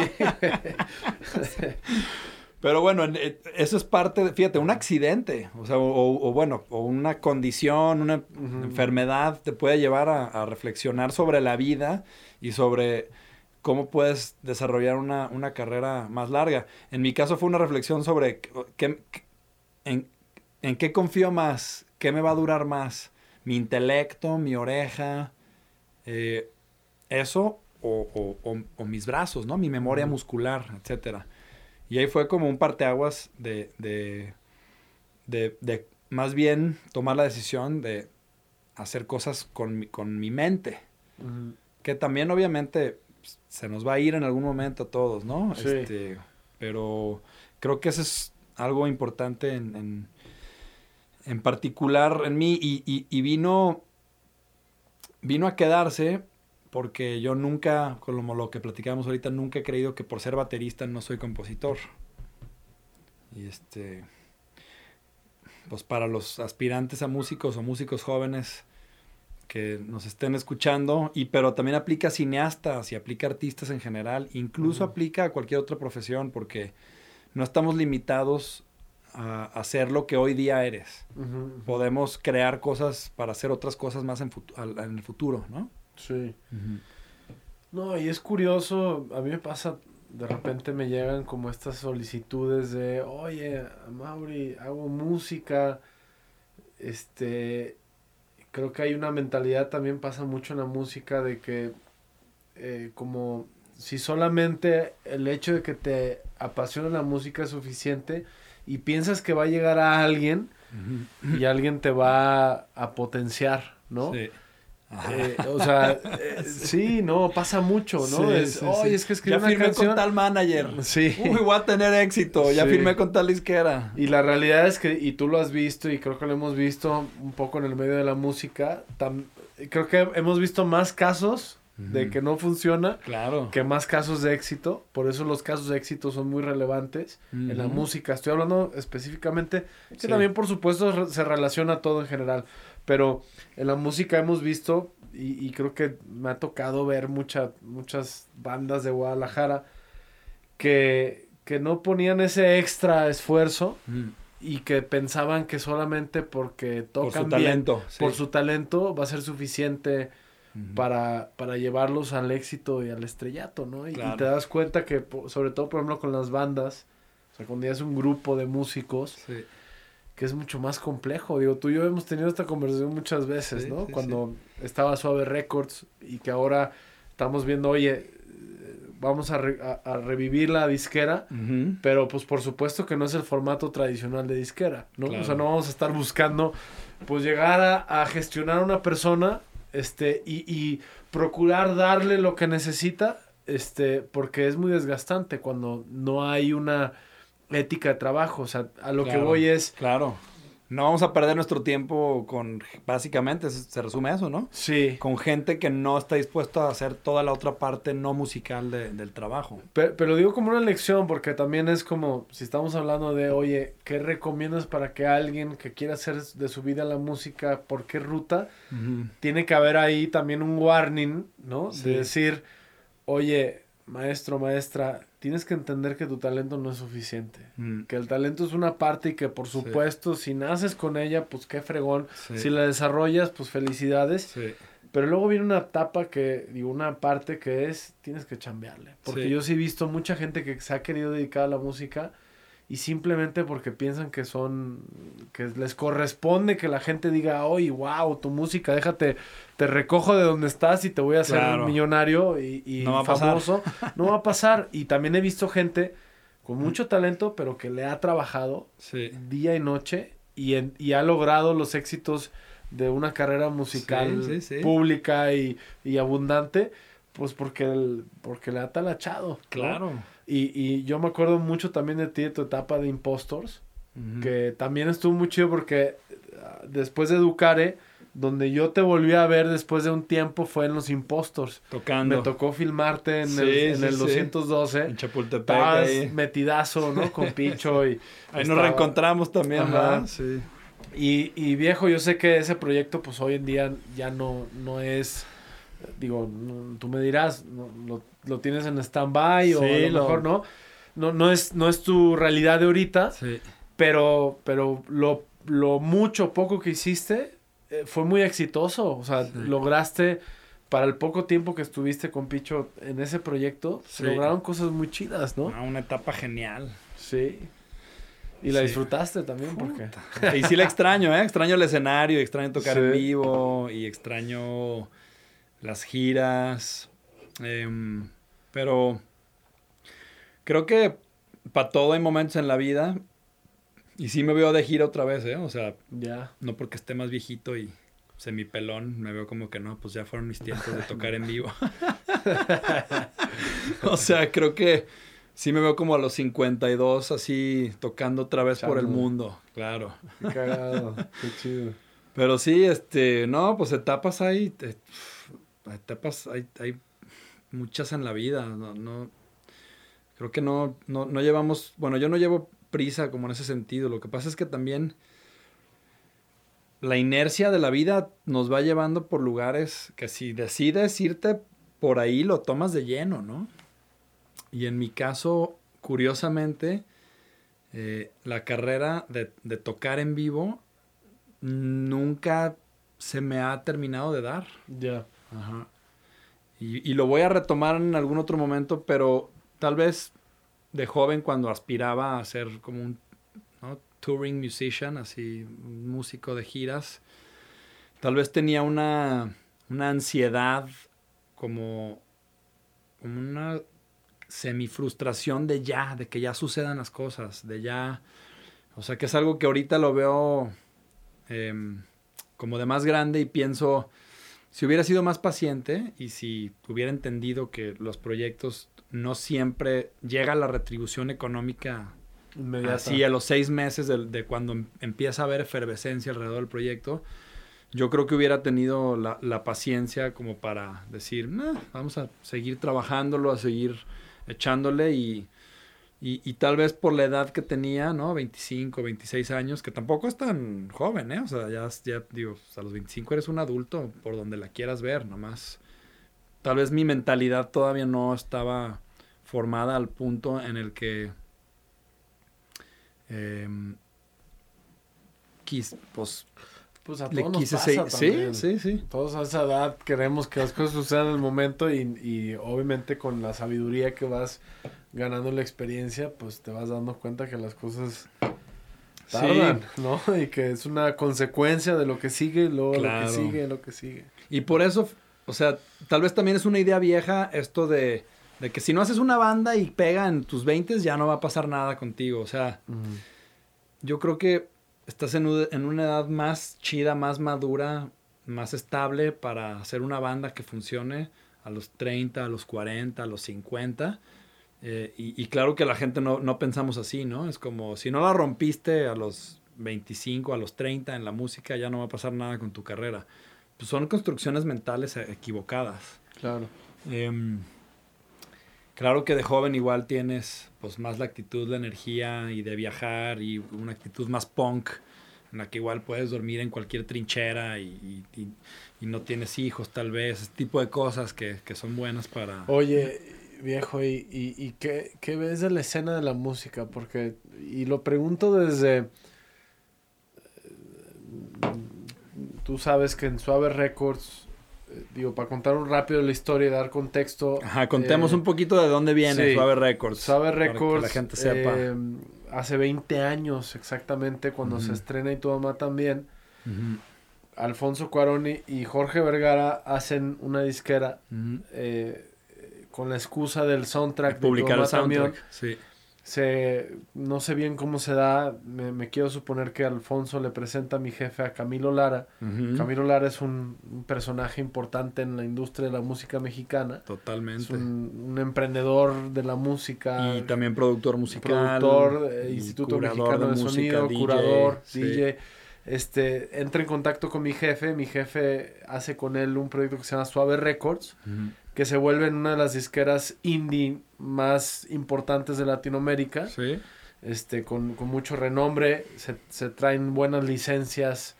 [SPEAKER 2] Pero bueno, eh, eso es parte, de, fíjate, un accidente, o sea, o, o bueno, o una condición, una uh -huh. enfermedad te puede llevar a, a, reflexionar sobre la vida y sobre cómo puedes desarrollar una, una, carrera más larga. En mi caso fue una reflexión sobre qué, en, en qué confío más, qué me va a durar más, mi intelecto, mi oreja, eh, eso o, o, o, mis brazos, ¿no? Mi memoria muscular, etcétera. Y ahí fue como un parteaguas de, de, de, de, más bien tomar la decisión de hacer cosas con mi, con mi mente. Uh -huh. Que también obviamente pues, se nos va a ir en algún momento a todos, ¿no?
[SPEAKER 1] Sí.
[SPEAKER 2] Este, pero creo que eso es algo importante en, en, en particular en mí y, y, y, vino, vino a quedarse porque yo nunca, como lo que platicábamos ahorita, nunca he creído que por ser baterista no soy compositor. Y este, pues para los aspirantes a músicos o músicos jóvenes que nos estén escuchando, y pero también aplica a cineastas y aplica a artistas en general, incluso uh -huh. aplica a cualquier otra profesión, porque no estamos limitados a hacer lo que hoy día eres. Uh -huh. Podemos crear cosas para hacer otras cosas más en, en el futuro, ¿no?
[SPEAKER 1] Sí. Uh -huh. No, y es curioso, a mí me pasa, de repente me llegan como estas solicitudes de, oye, Mauri, hago música, este, creo que hay una mentalidad también pasa mucho en la música de que eh, como si solamente el hecho de que te apasiona la música es suficiente y piensas que va a llegar a alguien uh -huh. y alguien te va a potenciar, ¿no? Sí. Eh, o sea, eh, sí, no, pasa mucho, ¿no?
[SPEAKER 2] Sí, es,
[SPEAKER 1] sí, Oye, es que escribí
[SPEAKER 2] ya
[SPEAKER 1] una
[SPEAKER 2] firmé
[SPEAKER 1] canción.
[SPEAKER 2] con tal manager.
[SPEAKER 1] Sí.
[SPEAKER 2] Uy, voy a tener éxito. Ya
[SPEAKER 1] Sí.
[SPEAKER 2] firmé con tal disquera.
[SPEAKER 1] Y la realidad es que, y tú lo has visto, y creo que lo hemos visto un poco en el medio de la música, tam, creo que hemos visto más casos de que no funciona
[SPEAKER 2] Claro.
[SPEAKER 1] que más casos de éxito. Por eso los casos de éxito son muy relevantes en la música. Estoy hablando específicamente, que
[SPEAKER 2] Sí.
[SPEAKER 1] también por supuesto se relaciona todo en general. Pero en la música hemos visto, y, y creo que me ha tocado ver mucha, muchas bandas de Guadalajara que, que no ponían ese extra esfuerzo
[SPEAKER 2] Mm.
[SPEAKER 1] y que pensaban que solamente porque
[SPEAKER 2] Por
[SPEAKER 1] tocan
[SPEAKER 2] su
[SPEAKER 1] bien,
[SPEAKER 2] talento. sí.
[SPEAKER 1] por su talento va a ser suficiente Para, para llevarlos al éxito y al estrellato, ¿no? Y, te das cuenta que, sobre todo, por ejemplo, con las bandas, o sea, cuando ya es un grupo de músicos,
[SPEAKER 2] Sí.
[SPEAKER 1] que es mucho más complejo. Digo, tú y yo hemos tenido esta conversación muchas veces,
[SPEAKER 2] Sí,
[SPEAKER 1] ¿no?
[SPEAKER 2] sí,
[SPEAKER 1] Cuando estaba Suave Records y que ahora estamos viendo, oye, eh, vamos a, re- a- a revivir la disquera. Pero pues por supuesto que no es el formato tradicional de disquera, ¿no?
[SPEAKER 2] Claro.
[SPEAKER 1] O sea, no vamos a estar buscando pues llegar a, a gestionar a una persona este y, y procurar darle lo que necesita, este, porque es muy desgastante cuando no hay una ética de trabajo, o sea, a lo que voy es
[SPEAKER 2] Claro. No vamos a perder nuestro tiempo con, básicamente, se resume eso, ¿no?
[SPEAKER 1] sí,
[SPEAKER 2] Con gente que no está dispuesta a hacer toda la otra parte no musical de- del trabajo.
[SPEAKER 1] Pe- Pero, digo como una lección, porque también es como, si estamos hablando de, oye, ¿qué recomiendas para que alguien que quiera hacer de su vida la música, por qué ruta? Tiene que haber ahí también un warning, ¿no?
[SPEAKER 2] Sí.
[SPEAKER 1] De decir, oye, maestro, maestra, tienes que entender que tu talento no es suficiente.
[SPEAKER 2] Mm.
[SPEAKER 1] Que el talento es una parte y que por supuesto, si naces con ella, pues qué fregón.
[SPEAKER 2] Sí.
[SPEAKER 1] Si la desarrollas, pues felicidades.
[SPEAKER 2] Sí.
[SPEAKER 1] Pero luego viene una etapa que, digo, una parte que es, tienes que chambearle. Porque yo sí he visto mucha gente que se ha querido dedicar a la música y simplemente porque piensan que son, que les corresponde que la gente diga, oye, wow, tu música, déjate, te recojo de donde estás y te voy a hacer
[SPEAKER 2] Claro.
[SPEAKER 1] millonario y, y
[SPEAKER 2] No
[SPEAKER 1] famoso. No va a pasar. Y también he visto gente con mucho talento, pero que le ha trabajado
[SPEAKER 2] Sí.
[SPEAKER 1] día y noche y, en- y ha logrado los éxitos de una carrera musical
[SPEAKER 2] Sí, sí, sí.
[SPEAKER 1] pública y, y abundante, pues porque, el- porque le ha talachado. ¿no? Y, y yo me acuerdo mucho también de ti, de tu etapa de Impostors, que también estuvo muy chido porque ah, después de Educare, donde yo te volví a ver después de un tiempo fue en los Impostors.
[SPEAKER 2] Tocando.
[SPEAKER 1] Me tocó filmarte en
[SPEAKER 2] Sí,
[SPEAKER 1] el, en
[SPEAKER 2] sí,
[SPEAKER 1] el
[SPEAKER 2] sí.
[SPEAKER 1] 212.
[SPEAKER 2] En Chapultepec. Ahí.
[SPEAKER 1] metidazo, ¿no? Con Picho y...
[SPEAKER 2] Ahí nos reencontramos también,
[SPEAKER 1] Ajá.
[SPEAKER 2] ¿verdad? Sí.
[SPEAKER 1] Y, y viejo, yo sé que ese proyecto, pues hoy en día ya no, no es. Digo, no- tú me dirás, no- lo, lo tienes en stand-by o a lo mejor no. No, no, es, no es tu realidad de ahorita,
[SPEAKER 2] Sí.
[SPEAKER 1] pero, pero lo, lo mucho, poco que hiciste eh, fue muy exitoso. O sea,
[SPEAKER 2] Sí.
[SPEAKER 1] lograste, para el poco tiempo que estuviste con Picho en ese proyecto, se
[SPEAKER 2] Sí.
[SPEAKER 1] lograron cosas muy chidas, ¿no?
[SPEAKER 2] Ah, una etapa genial.
[SPEAKER 1] Sí. Y la
[SPEAKER 2] Sí.
[SPEAKER 1] disfrutaste también, porque.
[SPEAKER 2] Y sí la extraño, ¿eh? Extraño el escenario, extraño tocar en vivo y extraño las giras. Em, pero creo que para todo hay momentos en la vida. Y sí me veo de gira otra vez, ¿eh? O sea, no porque esté más viejito y semipelón, me veo como que no, pues ya fueron mis tiempos de tocar en vivo. o sea, creo que sí me veo como a los 52 así tocando otra vez por el mundo, claro.
[SPEAKER 1] Qué cagado. Qué chido.
[SPEAKER 2] Pero sí, este, no, pues etapas hay, eh, etapas hay, hay muchas en la vida, no, no, creo que no, no, no llevamos, bueno, yo no llevo prisa como en ese sentido, lo que pasa es que también la inercia de la vida nos va llevando por lugares que si decides irte por ahí lo tomas de lleno, ¿no? Y en mi caso, curiosamente, eh, la carrera de, de tocar en vivo nunca se me ha terminado de dar.
[SPEAKER 1] Ya.
[SPEAKER 2] Ajá. Y, lo voy a retomar en algún otro momento, pero tal vez de joven cuando aspiraba a ser como un ¿no? touring musician, así, músico de giras, tal vez tenía una, una ansiedad como, como una semifrustración de ya, de que ya sucedan las cosas, de ya, o sea que es algo que ahorita lo veo em, como de más grande y pienso, si hubiera sido más paciente y si hubiera entendido que los proyectos no siempre llega la retribución económica
[SPEAKER 1] Inmediata.
[SPEAKER 2] así a los seis meses de, de cuando em- empieza a haber efervescencia alrededor del proyecto, yo creo que hubiera tenido la, la paciencia como para decir, nah, vamos a seguir trabajándolo, a seguir echándole y, y, y, tal vez por la edad que tenía, ¿no? 25, 26 años, que tampoco es tan joven, ¿eh? O sea, ya, ya digo, a los 25 eres un adulto por donde la quieras ver, nomás. Tal vez mi mentalidad todavía no estaba formada al punto en el que eh, quis, pues,
[SPEAKER 1] pues a todos nos pasa
[SPEAKER 2] Sí, sí, sí.
[SPEAKER 1] Todos a esa edad queremos que las cosas sucedan en el momento y, y, obviamente con la sabiduría que vas ganando la experiencia, pues te vas dando cuenta que las cosas tardan, sí. ¿no? Y que es una consecuencia de lo que sigue, luego claro. lo que sigue, lo que sigue.
[SPEAKER 2] Y por eso, o sea, tal vez también es una idea vieja esto de, de que si no haces una banda y pega en tus 20 ya no va a pasar nada contigo, o sea, uh -huh. yo creo que estás en, en una edad más chida, más madura, más estable para hacer una banda que funcione a los 30, a los 40, a los 50. Eh, y, y, claro que la gente no, no, pensamos así, ¿no? Es como si no la rompiste a los 25, a los 30 en la música, ya no va a pasar nada con tu carrera. Pues son construcciones mentales equivocadas.
[SPEAKER 1] Claro.
[SPEAKER 2] Eh, claro que de joven igual tienes pues más la actitud, la energía y de viajar y una actitud más punk en la que igual puedes dormir en cualquier trinchera y, y, y no tienes hijos tal vez, ese tipo de cosas que, que son buenas para...
[SPEAKER 1] Oye, viejo, ¿y, y, qué, qué, ves de la escena de la música? Porque, y lo pregunto desde... Tú sabes que en Suave Records, eh, digo, para contar un rápido la historia y dar contexto...
[SPEAKER 2] Ajá, contemos eh, un poquito de dónde viene sí, Suave Records.
[SPEAKER 1] Suave Records...
[SPEAKER 2] Para que la gente sepa.
[SPEAKER 1] Eh, hace 20 años exactamente, cuando uh -huh. se estrena y tu mamá también, uh -huh. Alfonso Cuaroni y Jorge Vergara hacen una disquera uh -huh. eh, con la excusa del soundtrack.
[SPEAKER 2] De publicar el soundtrack, sí.
[SPEAKER 1] Se, no sé bien cómo se da, me, me, quiero suponer que Alfonso le presenta a mi jefe a Camilo Lara. Camilo Lara es un, un, personaje importante en la industria de la música mexicana.
[SPEAKER 2] Totalmente.
[SPEAKER 1] Es un, un emprendedor de la música.
[SPEAKER 2] Y también productor musical.
[SPEAKER 1] Productor, eh, Instituto Mexicano de, de música, Sonido, DJ, curador, sí. DJ. Este, entra en contacto con mi jefe, mi jefe hace con él un proyecto que se llama Suave Records, uh -huh. Que se vuelve en una de las disqueras indie más importantes de Latinoamérica,
[SPEAKER 2] sí.
[SPEAKER 1] este, con, con mucho renombre, se, se, traen buenas licencias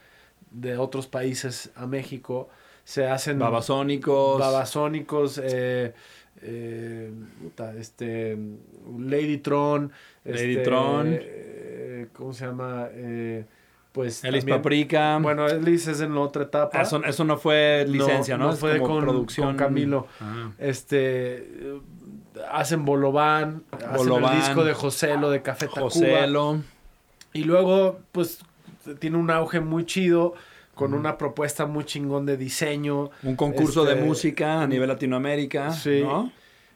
[SPEAKER 1] de otros países a México, se hacen...
[SPEAKER 2] Babasónicos.
[SPEAKER 1] Babasónicos, eh, eh, este, Ladytron.
[SPEAKER 2] Ladytron.
[SPEAKER 1] Este, eh, ¿Cómo se llama? Eh, pues
[SPEAKER 2] Elis también, Paprika.
[SPEAKER 1] Bueno, Elis es en otra etapa.
[SPEAKER 2] Eso, eso no fue licencia, ¿no?
[SPEAKER 1] No, no fue con, producción. con Camilo. Ajá. Este hacen Bolobán, Bolobán, hacen el disco de Joselo de Café Tacuba.
[SPEAKER 2] Joselo.
[SPEAKER 1] Y luego, pues, tiene un auge muy chido con mm. una propuesta muy chingón de diseño.
[SPEAKER 2] Un concurso este, de música a nivel Latinoamérica,
[SPEAKER 1] sí.
[SPEAKER 2] ¿no?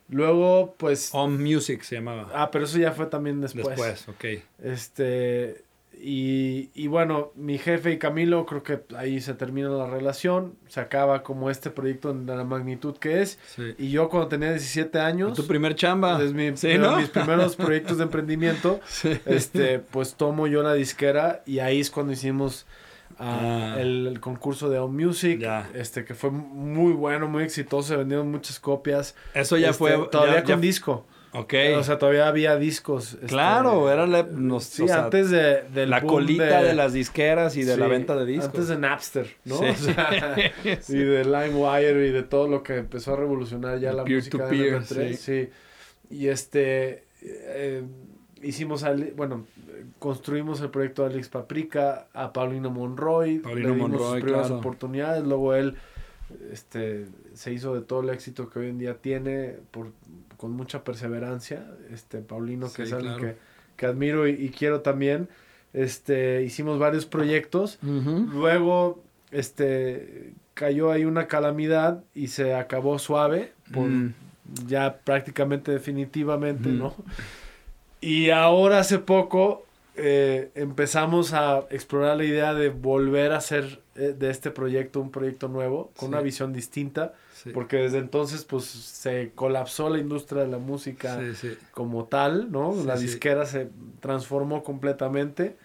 [SPEAKER 1] Luego, pues...
[SPEAKER 2] On Music se llamaba.
[SPEAKER 1] Ah, pero eso ya fue también después.
[SPEAKER 2] Después, ok.
[SPEAKER 1] Este... Y, y, bueno, mi jefe y Camilo, creo que ahí se termina la relación, se acaba como este proyecto de la magnitud que es.
[SPEAKER 2] Sí.
[SPEAKER 1] Y yo cuando tenía 17 años...
[SPEAKER 2] Tu primer chamba.
[SPEAKER 1] Es mi,
[SPEAKER 2] sí, ¿no?
[SPEAKER 1] mis primeros proyectos de emprendimiento.
[SPEAKER 2] Sí.
[SPEAKER 1] Este, pues tomo yo la disquera y ahí es cuando hicimos uh, ah. el, el, concurso de On Music,
[SPEAKER 2] ya.
[SPEAKER 1] este que fue muy bueno, muy exitoso, se vendieron muchas copias.
[SPEAKER 2] Eso ya
[SPEAKER 1] este,
[SPEAKER 2] fue...
[SPEAKER 1] Todavía
[SPEAKER 2] ya,
[SPEAKER 1] con
[SPEAKER 2] ya...
[SPEAKER 1] disco.
[SPEAKER 2] Ok.
[SPEAKER 1] O sea, todavía había discos. Este,
[SPEAKER 2] claro, era la, nos,
[SPEAKER 1] sí,
[SPEAKER 2] o sea,
[SPEAKER 1] antes de, del
[SPEAKER 2] la colita de... de... las disqueras y de
[SPEAKER 1] sí,
[SPEAKER 2] la venta de discos.
[SPEAKER 1] Antes de Napster, ¿no?
[SPEAKER 2] Sí.
[SPEAKER 1] O sea, y de LimeWire y de todo lo que empezó a revolucionar ya la
[SPEAKER 2] peer
[SPEAKER 1] música
[SPEAKER 2] to
[SPEAKER 1] de
[SPEAKER 2] peer,
[SPEAKER 1] MP3. Sí. Y este, eh, hicimos, al, bueno, construimos el proyecto de Alex Paprika, a Paulino Monroy.
[SPEAKER 2] Paulino
[SPEAKER 1] le dimos
[SPEAKER 2] Monroy,
[SPEAKER 1] sus primeras
[SPEAKER 2] claro.
[SPEAKER 1] oportunidades, luego él este se hizo de todo el éxito que hoy en día tiene por con mucha perseverancia este Paulino que
[SPEAKER 2] sí,
[SPEAKER 1] es alguien
[SPEAKER 2] claro.
[SPEAKER 1] que, que, admiro y, y, quiero también este hicimos varios proyectos
[SPEAKER 2] uh -huh.
[SPEAKER 1] luego este cayó ahí una calamidad y se acabó suave por mm. ya prácticamente definitivamente mm. no y ahora hace poco eh, empezamos a explorar la idea de volver a hacer eh, de este proyecto un proyecto nuevo, con sí. una visión distinta. Porque desde entonces, pues, se colapsó la industria de la música como tal, ¿no? la disquera se transformó completamente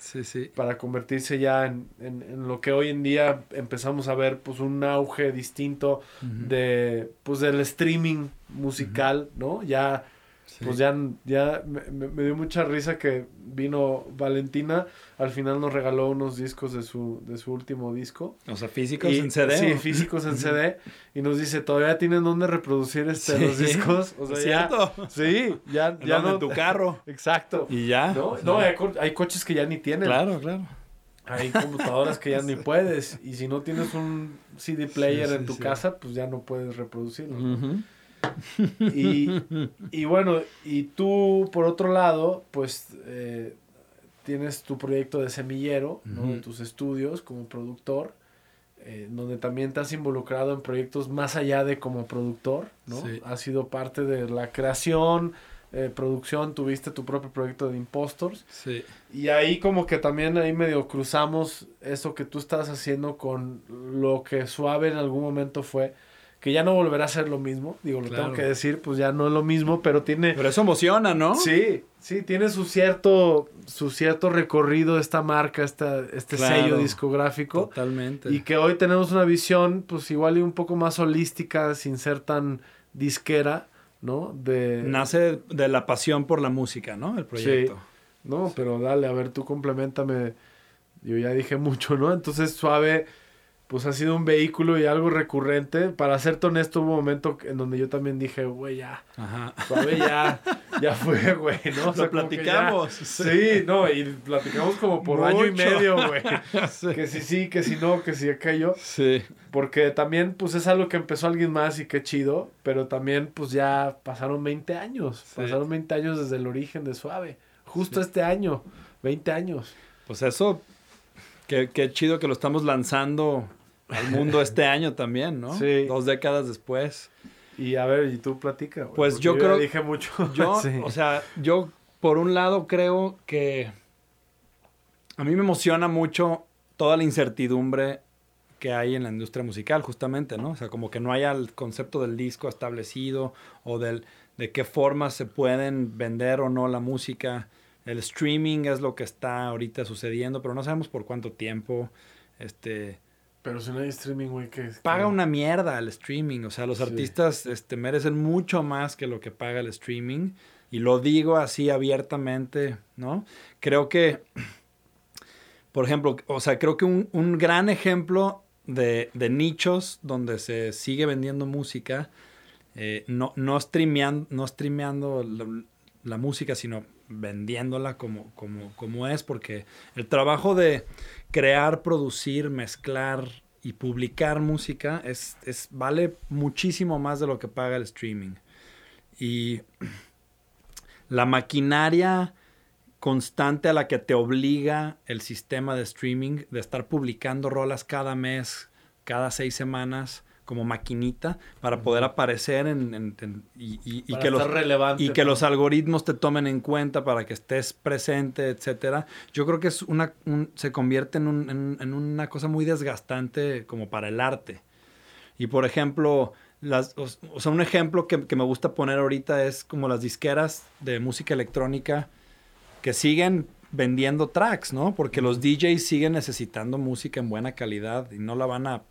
[SPEAKER 1] para convertirse ya en, en, lo que hoy en día empezamos a ver, pues, un auge distinto de, pues, del streaming musical, ¿no? Ya pues ya, ya me, dio mucha risa que vino Valentina, al final nos regaló unos discos de su, de su último disco.
[SPEAKER 2] O sea, físicos en CD.
[SPEAKER 1] Sí, físicos en CD. Y nos dice, ¿todavía tienen dónde reproducir este, los discos? O sea,
[SPEAKER 2] ¿Cierto?
[SPEAKER 1] sí, ya, ya
[SPEAKER 2] no. En tu carro.
[SPEAKER 1] Exacto.
[SPEAKER 2] Y ya.
[SPEAKER 1] No, no hay, hay, coches que ya ni tienen.
[SPEAKER 2] Claro, claro.
[SPEAKER 1] Hay computadoras que ya ni puedes. Y si no tienes un CD player en tu casa, pues ya no puedes reproducirlo. Y, bueno, y tú, por otro lado, pues eh, tienes tu proyecto de semillero, ¿no? En tus estudios como productor, eh, donde también te has involucrado en proyectos más allá de como productor, ¿no? Has sido parte de la creación, eh, producción, tuviste tu propio proyecto de Impostors.
[SPEAKER 2] Sí.
[SPEAKER 1] Y ahí como que también ahí medio cruzamos eso que tú estás haciendo con lo que Suave en algún momento fue que ya no volverá a ser lo mismo. Digo, lo tengo que decir, pues ya no es lo mismo, pero tiene...
[SPEAKER 2] Pero eso emociona, ¿no?
[SPEAKER 1] Sí, sí, tiene su cierto, su cierto recorrido esta marca, esta, este sello discográfico.
[SPEAKER 2] Totalmente.
[SPEAKER 1] Y que hoy tenemos una visión, pues igual y un poco más holística, sin ser tan disquera, ¿no? De...
[SPEAKER 2] Nace de la pasión por la música, ¿no? El proyecto. Sí.
[SPEAKER 1] No, pero dale, a ver, tú complementame. Yo ya dije mucho, ¿no? Entonces, suave pues ha sido un vehículo y algo recurrente. Para serte honesto, hubo un momento en donde yo también dije, güey, ya. Ajá. ya, ya fue, güey, ¿no?
[SPEAKER 2] O Lo platicamos.
[SPEAKER 1] sí, no, y platicamos como por año y medio, güey. Que si sí, que si no, que si aquello.
[SPEAKER 2] Sí.
[SPEAKER 1] Porque también, pues es algo que empezó alguien más y qué chido. Pero también, pues ya pasaron 20 años. Pasaron 20 años desde el origen de Suave. Justo este año. 20 años.
[SPEAKER 2] Pues eso Qué, qué, chido que lo estamos lanzando al mundo este año también, ¿no?
[SPEAKER 1] Sí.
[SPEAKER 2] Dos décadas después.
[SPEAKER 1] Y a ver, y tú platica.
[SPEAKER 2] Pues yo, creo.
[SPEAKER 1] dije mucho.
[SPEAKER 2] Yo, o sea, yo por un lado creo que a mí me emociona mucho toda la incertidumbre que hay en la industria musical, justamente, ¿no? O sea, como que no haya el concepto del disco establecido o del, de qué formas se pueden vender o no la música. El streaming es lo que está ahorita sucediendo, pero no sabemos por cuánto tiempo. Este,
[SPEAKER 1] pero si no hay streaming, güey, que...
[SPEAKER 2] Paga una mierda el streaming. O sea, los artistas este, merecen mucho más que lo que paga el streaming. Y lo digo así abiertamente, ¿no? Creo que, por ejemplo, o sea, creo que un, un gran ejemplo de, de, nichos donde se sigue vendiendo música, eh, no, no streameando, no streameando la, la, música, sino vendiéndola como, como, como es, porque el trabajo de crear, producir, mezclar y publicar música es, es, vale muchísimo más de lo que paga el streaming. Y la maquinaria constante a la que te obliga el sistema de streaming de estar publicando rolas cada mes, cada seis semanas, como maquinita para poder aparecer en, y, que los y que los algoritmos te tomen en cuenta para que estés presente, etcétera. Yo creo que es una se convierte en, un, en, una cosa muy desgastante como para el arte. Y por ejemplo, las, o, sea, un ejemplo que, que, me gusta poner ahorita es como las disqueras de música electrónica que siguen vendiendo tracks, ¿no? Porque los DJs siguen necesitando música en buena calidad y no la van a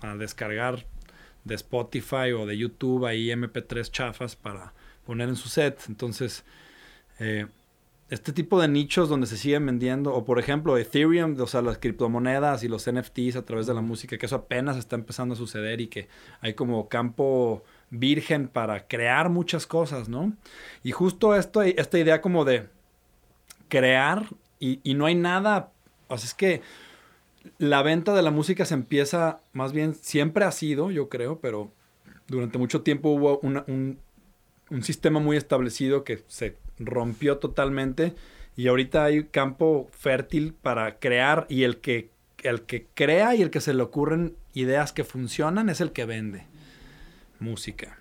[SPEAKER 2] a descargar de Spotify o de YouTube ahí MP3 chafas para poner en su set. Entonces, eh, este tipo de nichos donde se siguen vendiendo, o por ejemplo Ethereum, o sea, las criptomonedas y los NFTs a través de la música, que eso apenas está empezando a suceder y que hay como campo virgen para crear muchas cosas, ¿no? Y justo esto, esta idea como de crear y, y no hay nada, o es que la venta de la música se empieza, más bien, siempre ha sido, yo creo, pero durante mucho tiempo hubo un, sistema muy establecido que se rompió totalmente y ahorita hay campo fértil para crear y el que, el que crea y el que se le ocurren ideas que funcionan es el que vende música.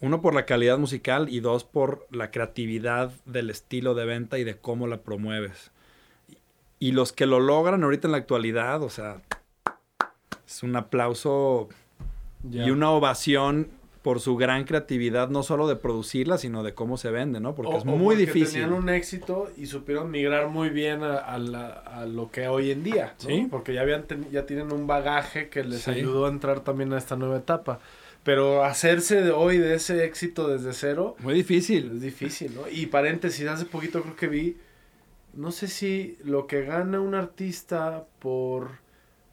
[SPEAKER 2] Uno por la calidad musical y dos por la creatividad del estilo de venta y de cómo la promueves. Y los que lo logran ahorita en la actualidad, o sea, es un aplauso y una ovación por su gran creatividad, no solo de producirla, sino de cómo se vende, ¿no? Porque es muy difícil.
[SPEAKER 1] Tenían un éxito y supieron migrar muy bien a, lo que hoy en día, ¿no? ¿Sí? Porque ya, habían ya tienen un bagaje que les ayudó a entrar también a esta nueva etapa. Pero hacerse de hoy de ese éxito desde cero.
[SPEAKER 2] Muy difícil.
[SPEAKER 1] Es difícil, ¿no? Y paréntesis, hace poquito creo que vi. No sé si lo que gana un artista por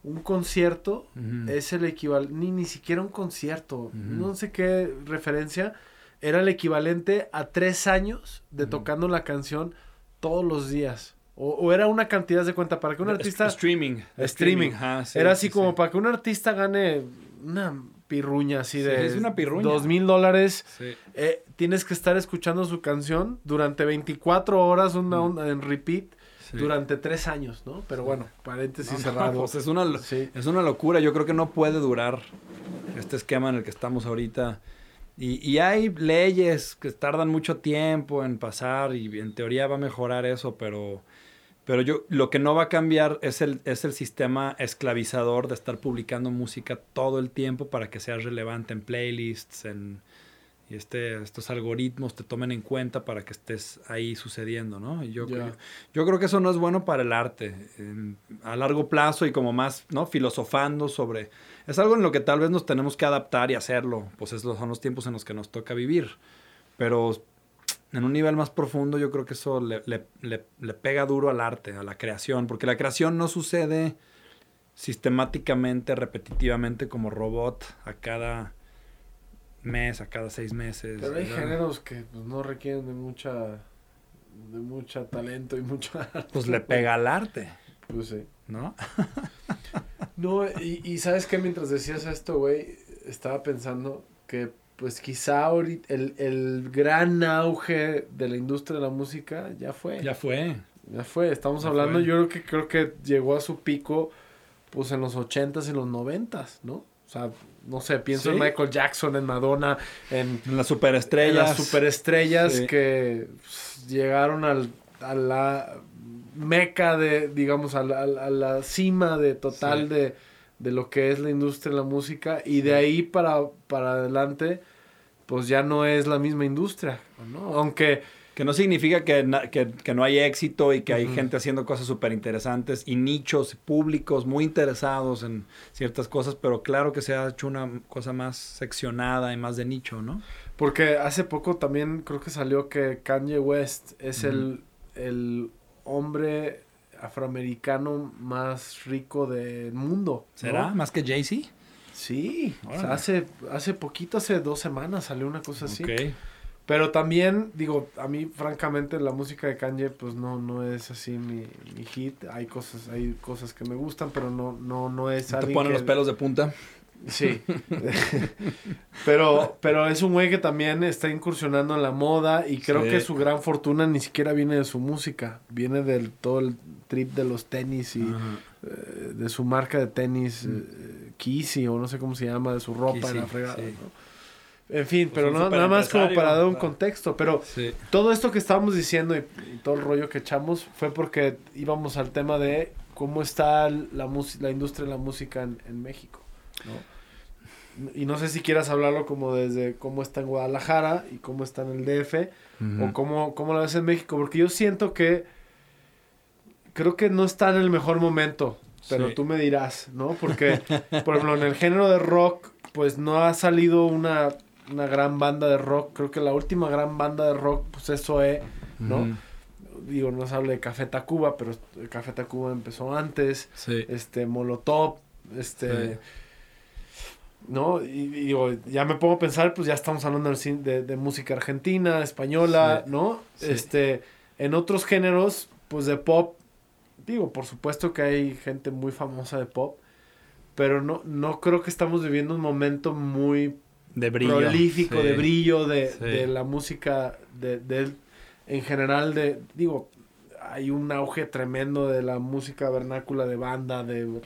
[SPEAKER 1] un concierto es el equivalente, ni, ni siquiera un concierto, no sé qué referencia, era el equivalente a tres años de tocando la canción todos los días. O, era una cantidad de cuenta para que un artista...
[SPEAKER 2] Streaming.
[SPEAKER 1] Streaming. era así como para que un artista gane una pirruña así de...
[SPEAKER 2] es una pirruña.
[SPEAKER 1] Dos mil dólares. Eh, tienes que estar escuchando su canción durante 24 horas una, en repeat durante tres años, ¿no? Pero bueno, paréntesis cerrado.
[SPEAKER 2] Pues es, una, es una locura. Yo creo que no puede durar este esquema en el que estamos ahorita. Y, y, hay leyes que tardan mucho tiempo en pasar y en teoría va a mejorar eso, pero, pero yo lo que no va a cambiar es el, es el sistema esclavizador de estar publicando música todo el tiempo para que sea relevante en playlists, en, y este, estos algoritmos te tomen en cuenta para que estés ahí sucediendo, ¿no? Y yo, yo, creo que eso no es bueno para el arte a largo plazo y como más, ¿no? Filosofando sobre... Es algo en lo que tal vez nos tenemos que adaptar y hacerlo, pues esos son los tiempos en los que nos toca vivir. Pero en un nivel más profundo yo creo que eso le, le, le pega duro al arte, a la creación, porque la creación no sucede sistemáticamente, repetitivamente como robot a cada mes, a cada seis meses.
[SPEAKER 1] Pero hay géneros que pues, no requieren de mucha de mucha talento y mucho arte.
[SPEAKER 2] Pues le pega al arte.
[SPEAKER 1] Pues sí.
[SPEAKER 2] ¿No?
[SPEAKER 1] no, y, y sabes que mientras decías esto, güey, estaba pensando que pues quizá ahorita el, el gran auge de la industria de la música ya fue.
[SPEAKER 2] Ya fue.
[SPEAKER 1] Ya fue. Estamos hablando, yo creo que creo que llegó a su pico pues en los ochentas y los noventas, ¿no? O sea, no sé, pienso en Michael Jackson, en Madonna, en,
[SPEAKER 2] las superestrellas.
[SPEAKER 1] las superestrellas que pues, llegaron al, a la meca de, digamos, a la, a la cima de total de, de, lo que es la industria de la música. Y de ahí para, para adelante, pues ya no es la misma industria, ¿no? Aunque
[SPEAKER 2] que no significa que, no hay éxito y que hay gente haciendo cosas súper interesantes y nichos públicos muy interesados en ciertas cosas, pero claro que se ha hecho una cosa más seccionada y más de nicho, ¿no?
[SPEAKER 1] Porque hace poco también creo que salió que Kanye West es el, el hombre afroamericano más rico del mundo.
[SPEAKER 2] ¿Será? ¿Más que Jay-Z?
[SPEAKER 1] Sí, hace, hace poquito, hace dos semanas salió una cosa así. Pero también, digo, a mí francamente la música de Kanye pues no, no es así mi, mi hit. Hay cosas, hay cosas que me gustan, pero no, no, no es
[SPEAKER 2] ¿Te ponen los pelos de punta?
[SPEAKER 1] Sí. pero, pero es un güey que también está incursionando en la moda y creo que su gran fortuna ni siquiera viene de su música. Viene del todo el trip de los tenis y eh, de su marca de tenis, mm. eh, Kissy o no sé cómo se llama, de su ropa en la fregada. ¿no? En fin, pues pero no, nada más como para dar un contexto. Pero todo esto que estábamos diciendo y, todo el rollo que echamos fue porque íbamos al tema de cómo está la, la industria de la música en, México. Y no sé si quieras hablarlo como desde cómo está en Guadalajara y cómo está en el DF o cómo, cómo la ves en México. Porque yo siento que creo que no está en el mejor momento. Pero tú me dirás, ¿no? Porque, por ejemplo, en el género de rock, pues no ha salido una una gran banda de rock. Creo que la última gran banda de rock, pues eso es, ¿no? Digo, no se habla de Café Tacuba, pero Café Tacuba empezó antes.
[SPEAKER 2] Sí.
[SPEAKER 1] Este, Molotov, este... ¿No? Y, digo, ya me pongo a pensar, pues ya estamos hablando de, de música argentina, española, ¿no? Este, en otros géneros, pues de pop, digo, por supuesto que hay gente muy famosa de pop, pero no, no creo que estamos viviendo un momento muy
[SPEAKER 2] de brillo,
[SPEAKER 1] prolífico, de brillo de, la música de, en general de digo hay un auge tremendo de la música vernácula de banda de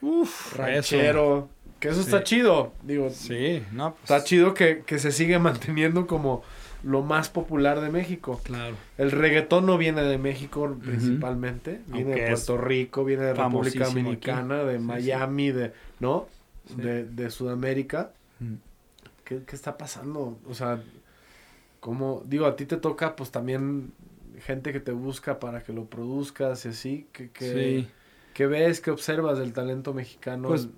[SPEAKER 2] Uf,
[SPEAKER 1] ranchero que eso está chido digo
[SPEAKER 2] sí no pues.
[SPEAKER 1] está chido que, se sigue manteniendo como lo más popular de México.
[SPEAKER 2] Claro.
[SPEAKER 1] El reggaetón no viene de México principalmente viene de Puerto Rico viene de República Dominicana de Miami de no de, de Sudamérica. Mm. ¿Qué, ¿Qué, está pasando? O sea, como, digo, a ti te toca pues también gente que te busca para que lo produzcas y así. ¿Qué, qué, ¿qué ves, qué observas del talento mexicano? Pues,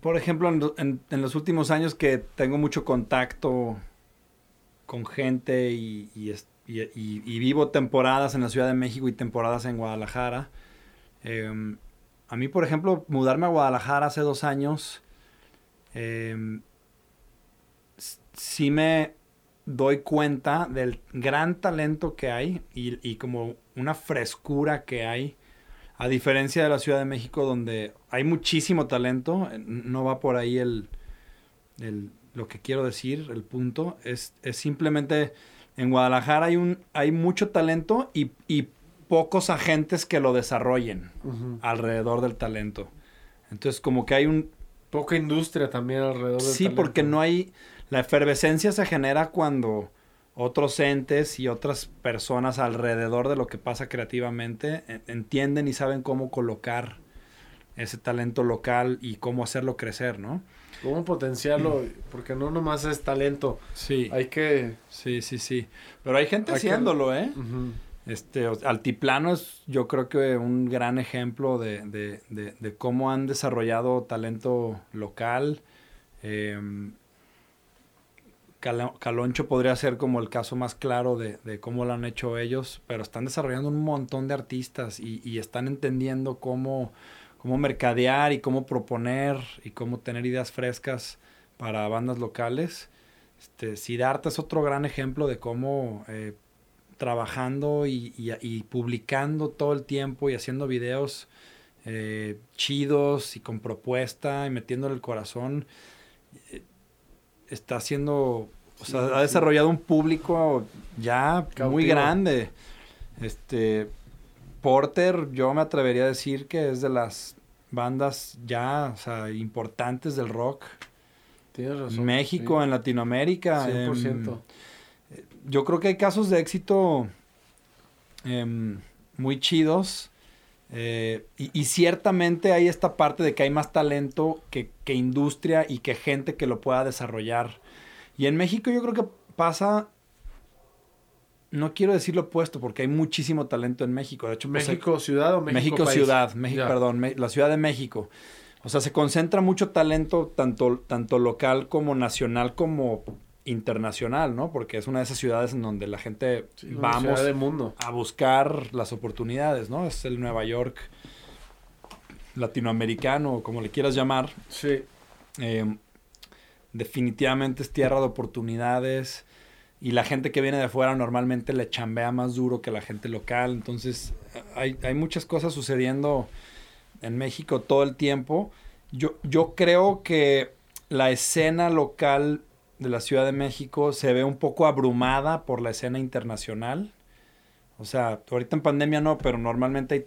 [SPEAKER 2] por ejemplo, en, los últimos años que tengo mucho contacto con gente y, vivo temporadas en la Ciudad de México y temporadas en Guadalajara. Em, a mí, por ejemplo, mudarme a Guadalajara hace dos años, eh, sí me doy cuenta del gran talento que hay y, como una frescura que hay, a diferencia de la Ciudad de México donde hay muchísimo talento, no va por ahí el, el lo que quiero decir, el punto, es, es simplemente en Guadalajara hay, un, hay mucho talento y, y pocos agentes que lo desarrollen alrededor del talento. Entonces, como que hay un...
[SPEAKER 1] Poca industria también alrededor del
[SPEAKER 2] sí, talento. Sí, porque no hay... La efervescencia se genera cuando otros entes y otras personas alrededor de lo que pasa creativamente entienden y saben cómo colocar ese talento local y cómo hacerlo crecer, ¿no?
[SPEAKER 1] Cómo potenciarlo, porque no nomás es talento. Sí. Hay que...
[SPEAKER 2] Sí, sí, sí. Pero hay gente haciéndolo, ¿eh? Este, Altiplano es yo creo que un gran ejemplo de, de, de, cómo han desarrollado talento local. Caloncho podría ser como el caso más claro de, cómo lo han hecho ellos, pero están desarrollando un montón de artistas y, están entendiendo cómo mercadear y cómo proponer y cómo tener ideas frescas para bandas locales. Este, es otro gran ejemplo de cómo eh, trabajando y, publicando todo el tiempo y haciendo videos eh, chidos y con propuesta y metiéndole el corazón, eh, está haciendo, o sea, ha desarrollado un público ya muy grande. Este, Porter, yo me atrevería a decir que es de las bandas ya, o sea, importantes del rock.
[SPEAKER 1] Tienes razón.
[SPEAKER 2] México, en Latinoamérica. 100%. Em, yo creo que hay casos de éxito em, muy chidos. Eh, y, ciertamente hay esta parte de que hay más talento que, que industria y que gente que lo pueda desarrollar. Y en México yo creo que pasa no quiero decir lo opuesto porque hay muchísimo talento en México. De hecho,
[SPEAKER 1] pues, México ciudad o México,
[SPEAKER 2] México ciudad, México, perdón, la Ciudad de México. O sea, se concentra mucho talento tanto, tanto local como nacional como internacional, ¿no? Porque es una de esas ciudades en donde la gente vamos
[SPEAKER 1] mundo.
[SPEAKER 2] a buscar las oportunidades, ¿no? Es el Nueva York latinoamericano, como le quieras llamar.
[SPEAKER 1] Sí.
[SPEAKER 2] Eh, definitivamente es tierra de oportunidades y la gente que viene de afuera normalmente le chambea más duro que la gente local. Entonces hay, hay muchas cosas sucediendo en México todo el tiempo. Yo, yo creo que la escena local de la Ciudad de México se ve un poco abrumada por la escena internacional. O sea, ahorita en pandemia no, pero normalmente hay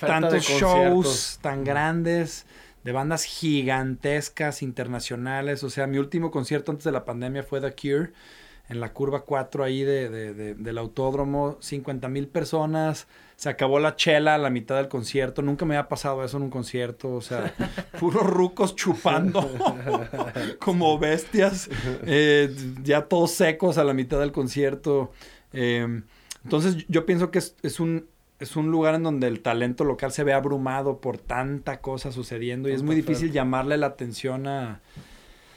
[SPEAKER 2] tantos shows tan grandes de bandas gigantescas internacionales. O sea, mi último concierto antes de la pandemia fue The Cure en la curva 4 ahí de, de, del autódromo, 50 mil personas, se acabó la chela a la mitad del concierto, nunca me había pasado eso en un concierto, o sea, puros rucos chupando como bestias, eh, ya todos secos a la mitad del concierto. Em, entonces yo pienso que es, es, un, es un lugar en donde el talento local se ve abrumado por tanta cosa sucediendo y es muy difícil llamarle la atención a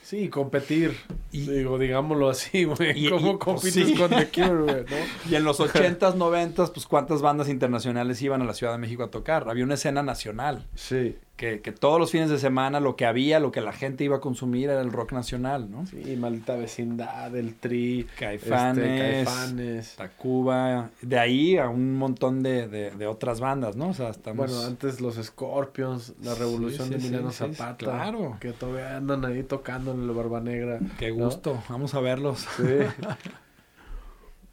[SPEAKER 1] Sí, competir. Y, Digo, digámoslo así, güey. ¿Cómo pues, compites con The Cure, güey?
[SPEAKER 2] Y en los 80s, 90s, pues cuántas bandas internacionales iban a la Ciudad de México a tocar. Había una escena nacional.
[SPEAKER 1] Sí.
[SPEAKER 2] Que, que todos los fines de semana lo que había, lo que la gente iba a consumir era el rock nacional, ¿no?
[SPEAKER 1] Sí, Maldita Vecindad, El Tri,
[SPEAKER 2] Caifanes, este, Caifanes. Tacuba. De ahí a un montón de, de, otras bandas, ¿no? O sea, estamos...
[SPEAKER 1] Bueno, antes los Scorpions, la revolución de Milano Zapata.
[SPEAKER 2] claro.
[SPEAKER 1] Que todavía andan ahí tocando en la Barba Negra.
[SPEAKER 2] Qué gusto, vamos a verlos.
[SPEAKER 1] Sí.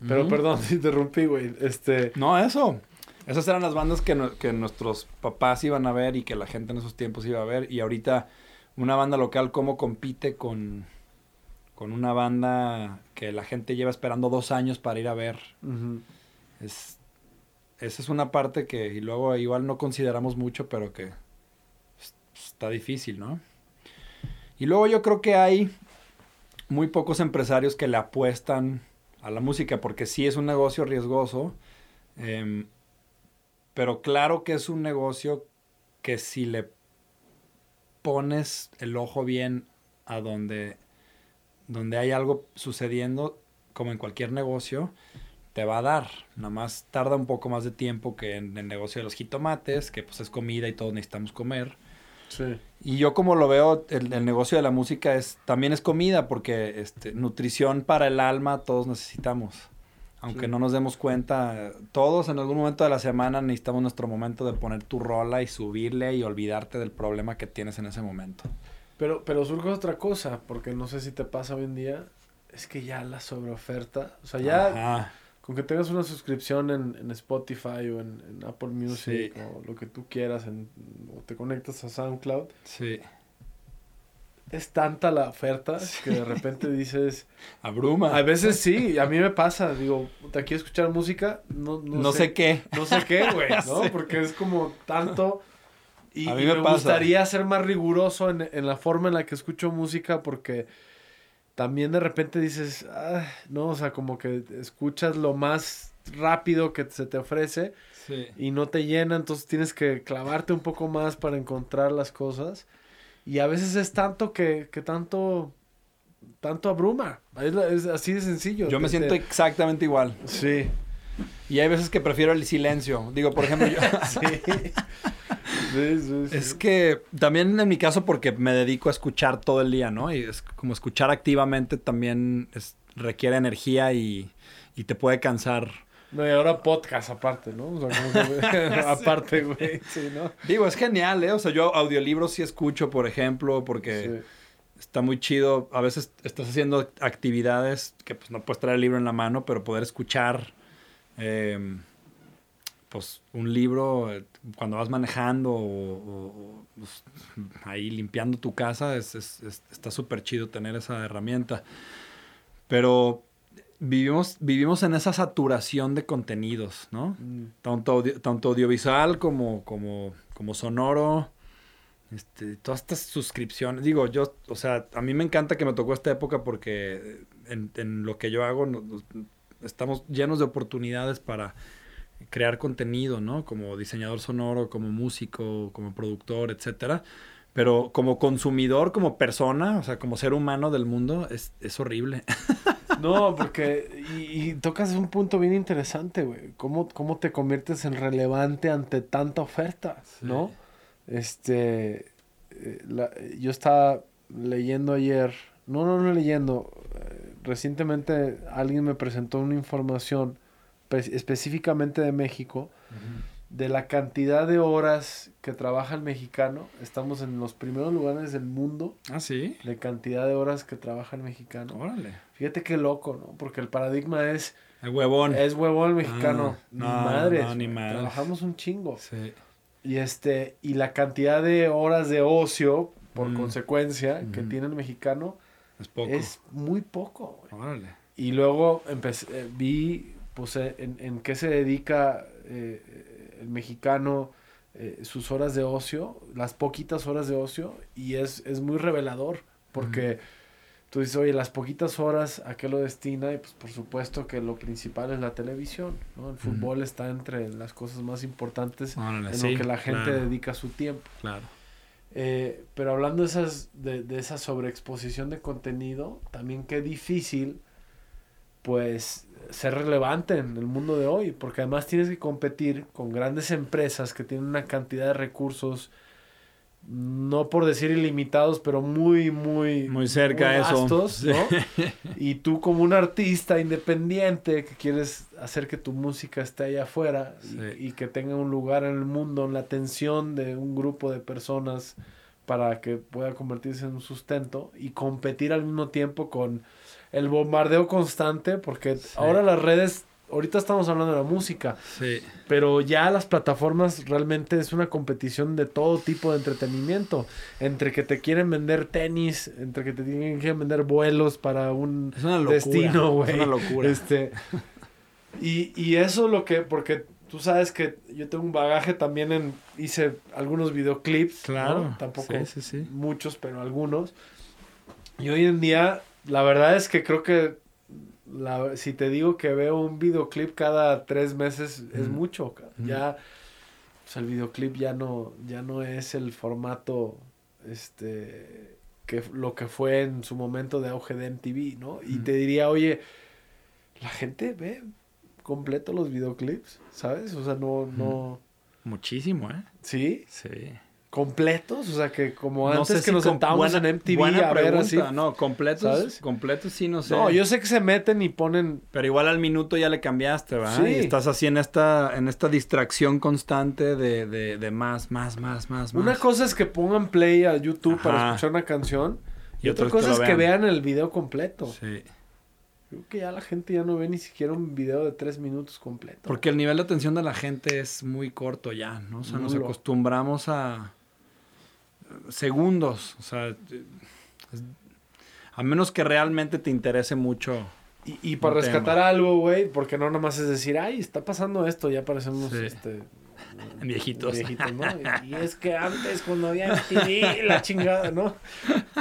[SPEAKER 1] Pero perdón, te interrumpí, güey. Este...
[SPEAKER 2] No, eso. Esas eran las bandas que, que nuestros papás iban a ver y que la gente en esos tiempos iba a ver. Y ahorita una banda local, ¿cómo compite con, con una banda que la gente lleva esperando dos años para ir a ver? es, esa es una parte que y luego igual no consideramos mucho, pero que está difícil, ¿no? Y luego yo creo que hay muy pocos empresarios que le apuestan a la música, porque sí es un negocio riesgoso, em, pero claro que es un negocio que si le pones el ojo bien a donde, donde hay algo sucediendo, como en cualquier negocio, te va a dar. Nada más tarda un poco más de tiempo que en el negocio de los jitomates, que pues es comida y todos necesitamos comer.
[SPEAKER 1] Sí.
[SPEAKER 2] Y yo como lo veo, el, el, negocio de la música es también es comida, porque este, nutrición para el alma todos necesitamos. Aunque
[SPEAKER 1] Sí.
[SPEAKER 2] no nos demos cuenta, todos en algún momento de la semana necesitamos nuestro momento de poner tu rola y subirle y olvidarte del problema que tienes en ese momento.
[SPEAKER 1] Pero, pero surge otra cosa, porque no sé si te pasa hoy en día, es que ya la sobreoferta, o sea, ya
[SPEAKER 2] Ajá.
[SPEAKER 1] con que tengas una suscripción en, en Spotify o en, en Apple Music
[SPEAKER 2] Sí.
[SPEAKER 1] o lo que tú quieras, en- o te conectas a SoundCloud,
[SPEAKER 2] Sí.
[SPEAKER 1] Es tanta la oferta que de repente dices,
[SPEAKER 2] Abruma.
[SPEAKER 1] a veces sí, a mí me pasa, digo, te quiero escuchar música, no, no,
[SPEAKER 2] no sé qué.
[SPEAKER 1] no sé qué, güey, ¿no? Porque es como tanto. Y,
[SPEAKER 2] A mí
[SPEAKER 1] y
[SPEAKER 2] me
[SPEAKER 1] gustaría ser más riguroso en, en la forma en la que escucho música porque también de repente dices, "Ah", no, o sea, como que escuchas lo más rápido que se te ofrece
[SPEAKER 2] Sí.
[SPEAKER 1] y no te llena, entonces tienes que clavarte un poco más para encontrar las cosas. Y a veces es tanto que, que tanto, tanto abruma. Es, así de sencillo.
[SPEAKER 2] Yo me
[SPEAKER 1] Te-
[SPEAKER 2] siento
[SPEAKER 1] te-
[SPEAKER 2] exactamente igual.
[SPEAKER 1] Sí.
[SPEAKER 2] Y hay veces que prefiero el silencio. Digo, por ejemplo, yo...
[SPEAKER 1] Sí. Sí, sí, sí.
[SPEAKER 2] Es que también en mi caso porque me dedico a escuchar todo el día, ¿no? Y es como escuchar activamente también es- requiere energía y, y te puede cansar.
[SPEAKER 1] No, y ahora podcast aparte, ¿no? O sea, aparte, güey. Sí, ¿no?
[SPEAKER 2] Digo, es genial, ¿eh? O sea, yo audiolibros sí escucho, por ejemplo, porque
[SPEAKER 1] Sí.
[SPEAKER 2] está muy chido. A veces estás haciendo actividades que pues no puedes traer el libro en la mano, pero poder escuchar eh, pues un libro eh, cuando vas manejando o, o- o, pues, ahí limpiando tu casa es, es- es- está súper chido tener esa herramienta. Pero vivimos, vivimos en esa saturación de contenidos, ¿no?
[SPEAKER 1] Mm.
[SPEAKER 2] tanto, audio- tanto audiovisual como, como, como sonoro. Este, todas estas suscripciones. Digo, yo, o sea, a mí me encanta que me tocó esta época porque en, en lo que yo hago nos- estamos llenos de oportunidades para crear contenido, ¿no? Como diseñador sonoro, como músico, como productor, etcétera. Pero como consumidor, como persona, o sea, como ser humano del mundo, es, es horrible.
[SPEAKER 1] No, porque. Y, y tocas un punto bien interesante, güey. ¿Cómo, ¿Cómo te conviertes en relevante ante tanta oferta, no? Este. eh, la- yo estaba leyendo ayer. No, no, no leyendo. eh, recientemente alguien me presentó una información pe- específicamente de México. de la cantidad de horas que trabaja el mexicano, estamos en los primeros lugares del mundo
[SPEAKER 2] Ah, sí.
[SPEAKER 1] de cantidad de horas que trabaja el mexicano.
[SPEAKER 2] Órale.
[SPEAKER 1] Fíjate qué loco, ¿no? Porque el paradigma es,
[SPEAKER 2] El huevón.
[SPEAKER 1] es huevón el mexicano.
[SPEAKER 2] Ah,
[SPEAKER 1] ni madres.
[SPEAKER 2] no, ni madres.
[SPEAKER 1] Trabajamos un chingo.
[SPEAKER 2] Sí.
[SPEAKER 1] Y este, y la cantidad de horas de ocio, por
[SPEAKER 2] Mm.
[SPEAKER 1] consecuencia, que tiene el mexicano,
[SPEAKER 2] Es poco.
[SPEAKER 1] es muy poco, güey.
[SPEAKER 2] Órale.
[SPEAKER 1] Y luego empecé, eh, vi pues, eh, en, en qué se dedica eh, el mexicano, eh, sus horas de ocio, las poquitas horas de ocio, y es, es muy revelador, porque tú dices, oye, las poquitas horas, ¿a qué lo destina? Y pues por supuesto que lo principal es la televisión, ¿no? El fútbol está entre las cosas más importantes
[SPEAKER 2] Órale,
[SPEAKER 1] en
[SPEAKER 2] sí,
[SPEAKER 1] lo que la gente
[SPEAKER 2] claro,
[SPEAKER 1] dedica su tiempo.
[SPEAKER 2] Claro.
[SPEAKER 1] Eh, pero hablando de, esas, de, de esa sobreexposición de contenido, también qué difícil, pues, ser relevante en el mundo de hoy, porque además tienes que competir con grandes empresas que tienen una cantidad de recursos, no por decir ilimitados, pero muy, muy...
[SPEAKER 2] Muy cerca
[SPEAKER 1] muy
[SPEAKER 2] a eso.
[SPEAKER 1] Y tú como un artista independiente que quieres hacer que tu música esté allá afuera y- que tenga un lugar en el mundo, en la atención de un grupo de personas para que pueda convertirse en un sustento y competir al mismo tiempo con el bombardeo constante, porque
[SPEAKER 2] Sí.
[SPEAKER 1] ahora las redes, ahorita estamos hablando de la música,
[SPEAKER 2] Sí.
[SPEAKER 1] pero ya las plataformas realmente es una competición de todo tipo de entretenimiento. Entre que te quieren vender tenis, entre que te tienen que vender vuelos para un
[SPEAKER 2] Es una locura.
[SPEAKER 1] destino, güey.
[SPEAKER 2] Es una locura.
[SPEAKER 1] Este, y, y eso lo que, porque tú sabes que yo tengo un bagaje también en, hice algunos videoclips.
[SPEAKER 2] Claro.
[SPEAKER 1] ¿no? Tampoco
[SPEAKER 2] sí, sí.
[SPEAKER 1] muchos, pero algunos. Y hoy en día, la verdad es que creo que la, si te digo que veo un videoclip cada tres meses, es mucho. Ya, o el videoclip ya no, ya no es el formato, este, que lo que fue en su momento de auge de MTV, ¿no? Y te diría, oye, la gente ve completo los videoclips, ¿sabes? O sea, no, no.
[SPEAKER 2] Muchísimo, ¿eh?
[SPEAKER 1] ¿Sí?
[SPEAKER 2] Sí
[SPEAKER 1] completos, o sea que como antes que nos sentábamos en MTV a ver así.
[SPEAKER 2] No, completos, ¿sabes? completos sí no sé. No,
[SPEAKER 1] yo sé que se meten y ponen
[SPEAKER 2] Pero igual al minuto ya le cambiaste, ¿verdad? Sí. Y estás así en esta en esta distracción constante de, de, de más, más, más, más,
[SPEAKER 1] Una cosa es que pongan play a YouTube para escuchar una canción y, otra cosa es que vean el video completo. Sí. Creo que ya la gente ya no ve ni siquiera un video de tres minutos completo.
[SPEAKER 2] Porque el nivel de atención de la gente es muy corto ya, ¿no? O sea, nos acostumbramos a segundos. O sea, a menos que realmente te interese mucho.
[SPEAKER 1] Y, para rescatar algo, güey, porque no nomás es decir, ay, está pasando esto, ya parecemos este,
[SPEAKER 2] viejitos.
[SPEAKER 1] ¿no? Y, es que antes, cuando había TV, la chingada, ¿no?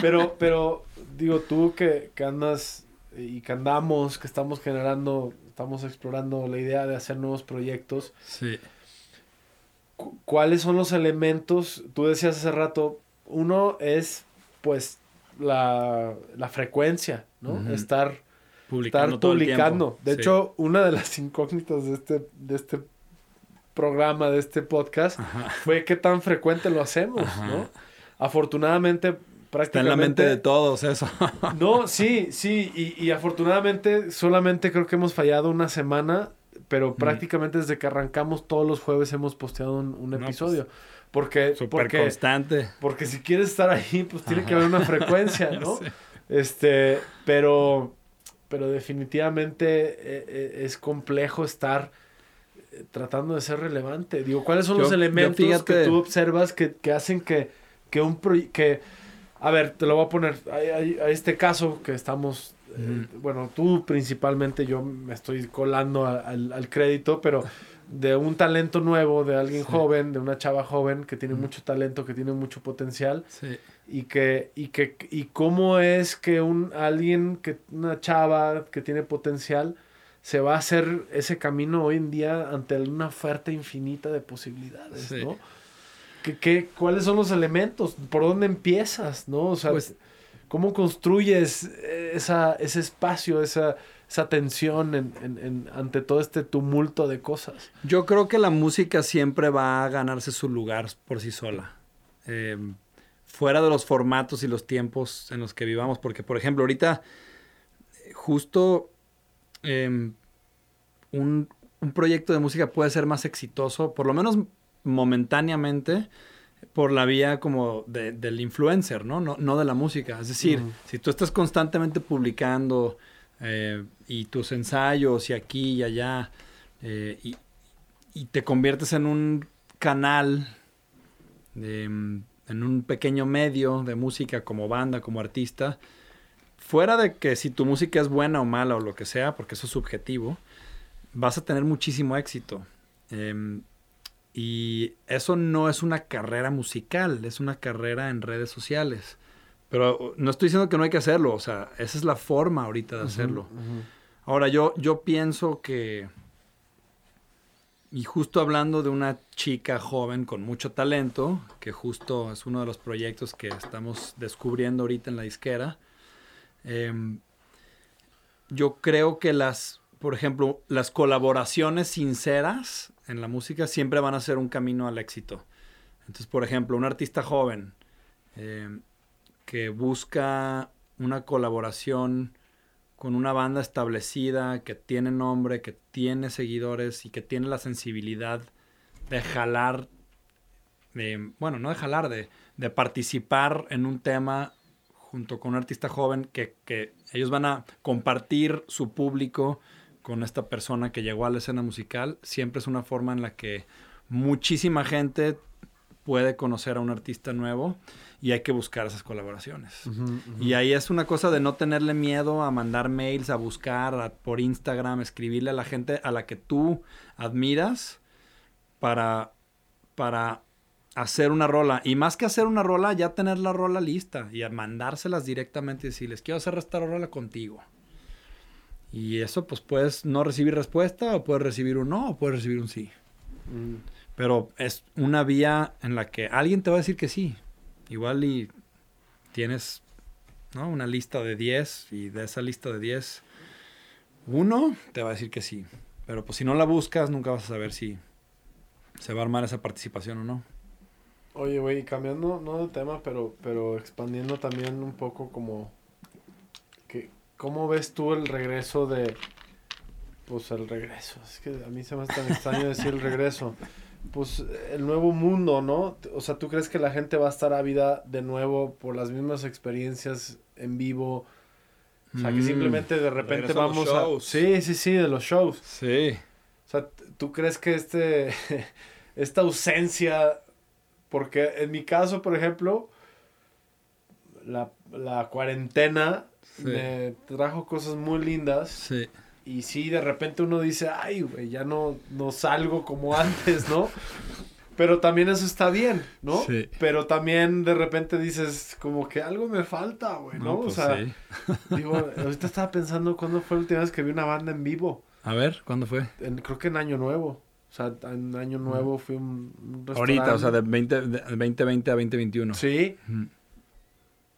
[SPEAKER 1] Pero, pero, digo, tú que, que andas y que andamos, que estamos generando, estamos explorando la idea de hacer nuevos proyectos.
[SPEAKER 2] Sí.
[SPEAKER 1] ¿Cuáles son los elementos? Tú decías hace rato, uno es pues la, frecuencia, ¿no? Estar publicando. Estar publicando. De hecho, una de las incógnitas de este, de este programa, de este podcast, fue qué tan frecuente lo hacemos, ¿no? Afortunadamente, prácticamente... Está en la mente
[SPEAKER 2] de todos eso.
[SPEAKER 1] no, sí, sí, y, y, afortunadamente solamente creo que hemos fallado una semana, pero prácticamente desde que arrancamos todos los jueves hemos posteado un, pues, episodio. Porque, porque,
[SPEAKER 2] constante.
[SPEAKER 1] Porque si quieres estar ahí, pues tiene que haber una frecuencia, ¿no? Este, pero, pero definitivamente eh, eh, es complejo estar eh, tratando de ser relevante. Digo, ¿cuáles son los elementos que tú observas que, que hacen que, que un que, a ver, te lo voy a poner, a, este caso que estamos, bueno, tú principalmente, yo me estoy colando al, al crédito, pero de un talento nuevo, de alguien joven, de una chava joven que tiene mucho talento, que tiene mucho potencial.
[SPEAKER 2] Sí.
[SPEAKER 1] Y que, y que, y cómo es que un alguien que, una chava que tiene potencial se va a hacer ese camino hoy en día ante una oferta infinita de posibilidades, ¿no? ¿Qué, cuáles son los elementos? ¿Por dónde empiezas? ¿No? O sea, pues ¿cómo construyes esa, ese espacio, esa, esa tensión en, en, ante todo este tumulto de cosas.
[SPEAKER 2] Yo creo que la música siempre va a ganarse su lugar por sí sola. Em, fuera de los formatos y los tiempos en los que vivamos. Porque, por ejemplo, ahorita, justo em, un, un, proyecto de música puede ser más exitoso, por lo menos momentáneamente, por la vía como del influencer, ¿no? ¿no? No de la música. Es decir, si tú estás constantemente publicando eh, y tus ensayos y aquí y allá, eh, y, te conviertes en un canal, en un pequeño medio de música como banda, como artista, fuera de que si tu música es buena o mala o lo que sea, porque eso es subjetivo, vas a tener muchísimo éxito. Em, y eso no es una carrera musical, es una carrera en redes sociales. Pero no estoy diciendo que no hay que hacerlo, o sea, esa es la forma ahorita de hacerlo. Ahora, yo, yo pienso que, y justo hablando de una chica joven con mucho talento, que justo es uno de los proyectos que estamos descubriendo ahorita en la disquera, em, yo creo que las, por ejemplo, las colaboraciones sinceras en la música siempre van a ser un camino al éxito. Entonces, por ejemplo, un artista joven, em, que busca una colaboración con una banda establecida, que tiene nombre, que tiene seguidores y que tiene la sensibilidad de jalar, de, bueno, no de jalar, de, de participar en un tema junto con un artista joven que, ellos van a compartir su público con esta persona que llegó a la escena musical, siempre es una forma en la que muchísima gente puede conocer a un artista nuevo y hay que buscar esas colaboraciones. Y ahí es una cosa de no tenerle miedo a mandar mails, a buscar por Instagram, escribirle a la gente a la que tú admiras para, para hacer una rola. Y más que hacer una rola, ya tener la rola lista y a mandárselas directamente y decirles, quiero hacer esta rola contigo. Y eso, pues puedes no recibir respuesta, o puedes recibir un no, o puedes recibir un sí.
[SPEAKER 1] Mm.
[SPEAKER 2] Pero es una vía en la que alguien te va a decir que sí. Igual y tienes ¿no? una lista de 10 y de esa lista de 10, uno te va a decir que sí. Pero pues si no la buscas, nunca vas a saber si se va a armar esa participación o no.
[SPEAKER 1] Oye, güey, cambiando, no de tema, pero, pero expandiendo también un poco como... ¿Cómo ves tú el regreso de... Pues el regreso, es que a mí se me hace tan extraño decir el regreso. Pues el nuevo mundo, ¿no? O sea, ¿tú crees que la gente va a estar ávida de nuevo por las mismas experiencias en vivo? O sea, que
[SPEAKER 2] Mm.
[SPEAKER 1] simplemente de repente
[SPEAKER 2] Regreso a los
[SPEAKER 1] vamos a...
[SPEAKER 2] shows.
[SPEAKER 1] Sí, sí, sí, de los shows.
[SPEAKER 2] Sí.
[SPEAKER 1] O sea, ¿tú crees que este, esta ausencia, porque en mi caso, por ejemplo, la, la cuarentena
[SPEAKER 2] Sí.
[SPEAKER 1] me trajo cosas muy lindas
[SPEAKER 2] Sí.
[SPEAKER 1] y sí, de repente uno dice, ay, güey, ya no, no salgo como antes, ¿no? Pero también eso está bien, ¿no?
[SPEAKER 2] Sí.
[SPEAKER 1] Pero también de repente dices, como que algo me falta, güey, ¿no?
[SPEAKER 2] pues
[SPEAKER 1] o sea,
[SPEAKER 2] sí.
[SPEAKER 1] digo, ahorita estaba pensando cuándo fue la última vez que vi una banda en vivo.
[SPEAKER 2] A ver, ¿cuándo fue?
[SPEAKER 1] En- creo que en Año Nuevo. O sea, en Año Nuevo fui un, un
[SPEAKER 2] Ahorita, o sea, de,
[SPEAKER 1] restaurante.
[SPEAKER 2] 20, de 2020 a 2021.
[SPEAKER 1] Sí,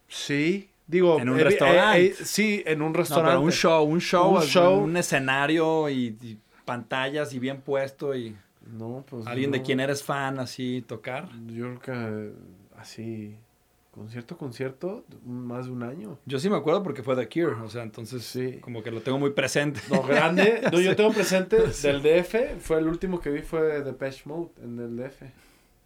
[SPEAKER 1] sí. Digo,
[SPEAKER 2] En un
[SPEAKER 1] eh, eh,
[SPEAKER 2] restaurante.
[SPEAKER 1] eh, sí, en un
[SPEAKER 2] No,
[SPEAKER 1] restaurante.
[SPEAKER 2] pero un show, un show,
[SPEAKER 1] Un show.
[SPEAKER 2] un escenario y, y pantallas y bien puesto y
[SPEAKER 1] No, pues.
[SPEAKER 2] alguien de
[SPEAKER 1] no.
[SPEAKER 2] quien eres fan así tocar.
[SPEAKER 1] Yo creo que así. Concierto, concierto, más de un año.
[SPEAKER 2] Yo sí me acuerdo porque fue The Cure, o sea, entonces
[SPEAKER 1] Sí.
[SPEAKER 2] como que lo tengo muy presente.
[SPEAKER 1] No, grande. No, yo tengo presente del DF. Fue el último que vi fue Depeche Mode en el DF.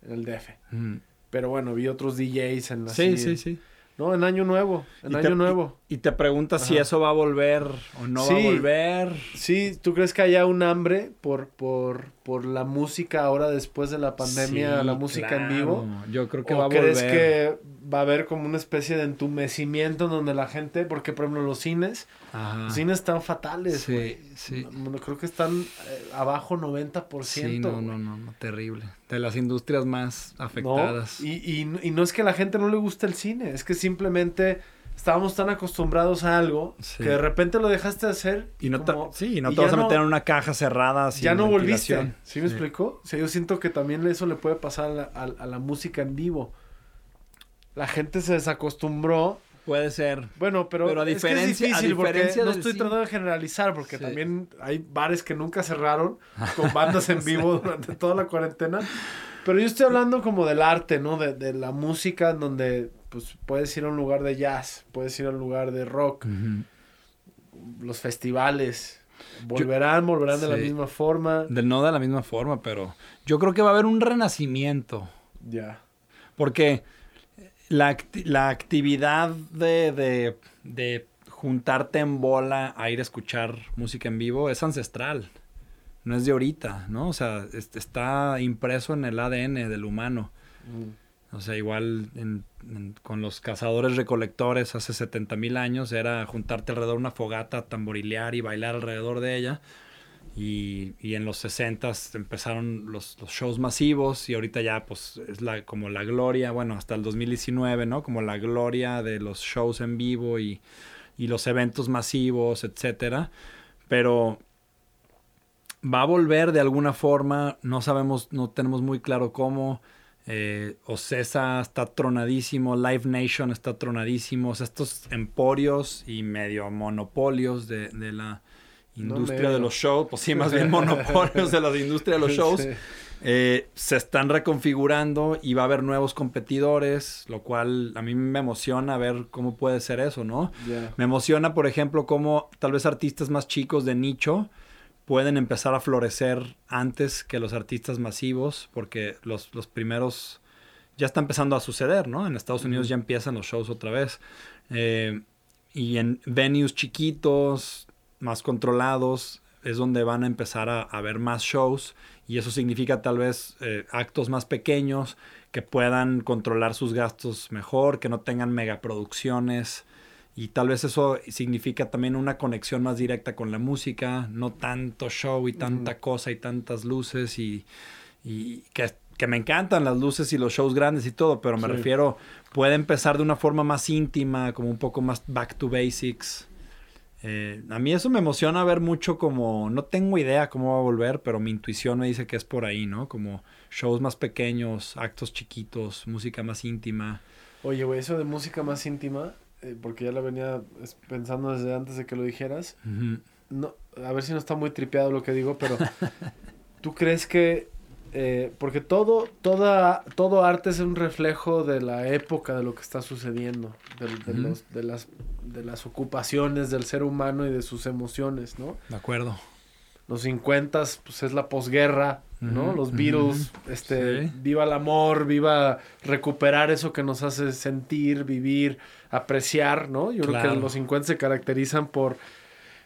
[SPEAKER 1] En el DF.
[SPEAKER 2] Mm.
[SPEAKER 1] Pero bueno, vi otros DJs en la
[SPEAKER 2] Sí, sí, sí.
[SPEAKER 1] No, en Año Nuevo. En Año Nuevo.
[SPEAKER 2] Y te preguntas si eso va a volver o no va a volver.
[SPEAKER 1] Sí, ¿tú crees que haya un hambre por, por, por la música ahora después de la pandemia,
[SPEAKER 2] Sí,
[SPEAKER 1] la música en vivo?
[SPEAKER 2] Yo creo que
[SPEAKER 1] ¿O
[SPEAKER 2] va a
[SPEAKER 1] crees
[SPEAKER 2] volver.
[SPEAKER 1] que va a haber como una especie de entumecimiento en donde la gente, porque por ejemplo los cines,
[SPEAKER 2] Ajá.
[SPEAKER 1] los cines están fatales,
[SPEAKER 2] Sí, sí.
[SPEAKER 1] No, no, creo que están eh, abajo 90%.
[SPEAKER 2] Sí, no, no, no, no, terrible. De las industrias más
[SPEAKER 1] ¿No?
[SPEAKER 2] afectadas.
[SPEAKER 1] Y, y, y no es que a la gente no le guste el cine, es que simplemente estábamos tan acostumbrados a algo
[SPEAKER 2] Sí.
[SPEAKER 1] que de repente lo dejaste de hacer
[SPEAKER 2] Y no te,
[SPEAKER 1] como-
[SPEAKER 2] sí, no te vas a meter en una caja cerrada sin
[SPEAKER 1] ya no volviste. ¿Sí me explico? O sea, yo siento que también eso le puede pasar a la, a- a la música en vivo. La gente se desacostumbró.
[SPEAKER 2] Puede ser.
[SPEAKER 1] Bueno, pero,
[SPEAKER 2] Pero a
[SPEAKER 1] es que
[SPEAKER 2] diferencia-
[SPEAKER 1] es difícil
[SPEAKER 2] a
[SPEAKER 1] porque
[SPEAKER 2] diferencia
[SPEAKER 1] no
[SPEAKER 2] del
[SPEAKER 1] estoy tratando de generalizar porque
[SPEAKER 2] Sí.
[SPEAKER 1] también hay bares que nunca cerraron con bandas en vivo durante toda la cuarentena. Pero yo estoy hablando como del arte, ¿no? De, de la música en donde pues puedes ir a un lugar de jazz, puedes ir a un lugar de rock, los festivales. Volverán, volverán de la misma forma.
[SPEAKER 2] De, no de la misma forma, pero yo creo que va a haber un renacimiento.
[SPEAKER 1] Ya.
[SPEAKER 2] Porque la, la actividad de, de, de juntarte en bola a ir a escuchar música en vivo es ancestral. No es de ahorita, ¿no? O sea, es- está impreso en el ADN del humano.
[SPEAKER 1] Mm.
[SPEAKER 2] O sea, igual en- con los cazadores recolectores hace 70 mil años era juntarte alrededor de una fogata, tamborilear y bailar alrededor de ella. Y, y en los 60 empezaron los, los shows masivos y ahorita ya pues es la, como la gloria, bueno, hasta el 2019, ¿no? Como la gloria de los shows en vivo y, y los eventos masivos, etcétera. Pero va a volver de alguna forma, no sabemos, no tenemos muy claro cómo. Eh, Ocesa está tronadísimo, Live Nation está tronadísimo, o sea, estos emporios y medio monopolios de, de la industria de los shows, pues sí, más bien monopolios de la industria de los shows,
[SPEAKER 1] Sí.
[SPEAKER 2] eh, se están reconfigurando y va a haber nuevos competidores, lo cual a mí me emociona ver cómo puede ser eso, ¿no? Me emociona, por ejemplo, cómo tal vez artistas más chicos de nicho pueden empezar a florecer antes que los artistas masivos, porque los, los primeros ya está empezando a suceder, ¿no? En Estados Unidos ya empiezan los shows otra vez. Eh, y en venues chiquitos, más controlados, es donde van a empezar a, a ver más shows. Y eso significa tal vez eh, actos más pequeños que puedan controlar sus gastos mejor, que no tengan megaproducciones. Y tal vez eso significa también una conexión más directa con la música, no tanto show y tanta cosa y tantas luces y, y que, que me encantan las luces y los shows grandes y todo, pero me refiero, puede empezar de una forma más íntima, como un poco más back to basics. Eh, a mí eso me emociona ver mucho como, no tengo idea cómo va a volver, pero mi intuición me dice que es por ahí, ¿no? Como shows más pequeños, actos chiquitos, música más íntima.
[SPEAKER 1] Oye, güey, eso de música más íntima, eh, porque ya la venía pensando desde antes de que lo dijeras. no, a ver si no está muy tripeado lo que digo, pero ¿tú crees que eh, porque todo, toda, todo arte es un reflejo de la época, de lo que está sucediendo, de, los, de, las, de las ocupaciones del ser humano y de sus emociones, ¿no?
[SPEAKER 2] De acuerdo.
[SPEAKER 1] Los 50 pues es la posguerra, ¿no? Los Beatles, este, viva el amor, viva recuperar eso que nos hace sentir, vivir, apreciar, ¿no? Yo creo que los 50 se caracterizan por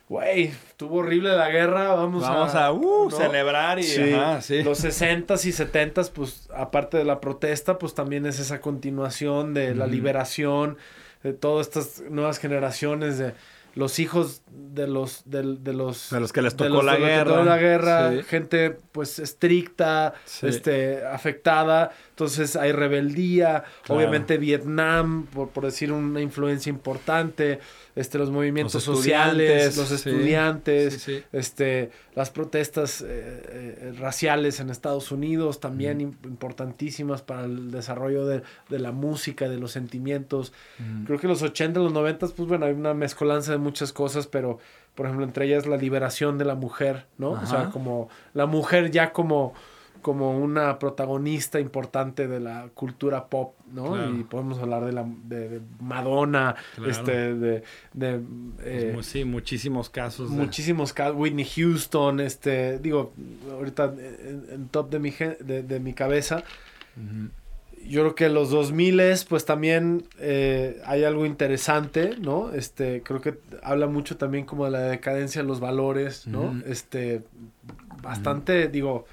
[SPEAKER 1] güey, estuvo horrible la guerra, vamos,
[SPEAKER 2] vamos a, uh, celebrar y
[SPEAKER 1] sí. los 60s y 70s, pues aparte de la protesta, pues también es esa continuación de la liberación de todas estas nuevas generaciones de los hijos de los de, los
[SPEAKER 2] de los que les tocó la guerra,
[SPEAKER 1] la guerra gente pues estricta este afectada. Entonces hay rebeldía. Obviamente Vietnam por, por decir una influencia importante este, los movimientos sociales, los estudiantes, este, las protestas eh, eh, raciales en Estados Unidos, también importantísimas para el desarrollo de, la música, de los sentimientos. Creo que los 80, los 90, pues bueno, hay una mezcolanza de muchas cosas, pero por ejemplo, entre ellas la liberación de la mujer, ¿no? O sea, como la mujer ya como como una protagonista importante de la cultura pop, ¿no? Y podemos hablar de la de, Madonna, este, de, de
[SPEAKER 2] eh, pues sí, muchísimos casos.
[SPEAKER 1] Muchísimos casos, Whitney Houston, este, digo, ahorita en, top de mi, de, mi cabeza. Yo creo que los 2000 pues también eh, hay algo interesante, ¿no? Este, creo que habla mucho también como de la decadencia de los valores, ¿no? Este, bastante, digo,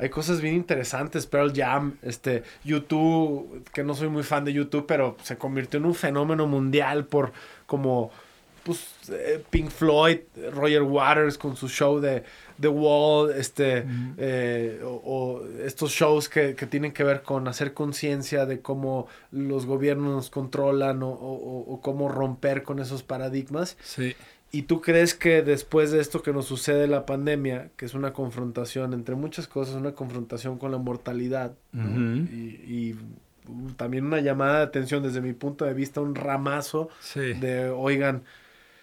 [SPEAKER 1] hay cosas bien interesantes. Pearl Jam, este, YouTube, que no soy muy fan de YouTube, pero se convirtió en un fenómeno mundial por como pues eh, Pink Floyd, Roger Waters con su show de The Wall, este, eh, o, estos shows que, que, tienen que ver con hacer conciencia de cómo los gobiernos nos controlan o, o, o, cómo romper con esos paradigmas.
[SPEAKER 2] Sí.
[SPEAKER 1] ¿Y tú crees que después de esto que nos sucede la pandemia, que es una confrontación entre muchas cosas, una confrontación con la mortalidad y, también una llamada de atención desde mi punto de vista, un ramazo de, oigan,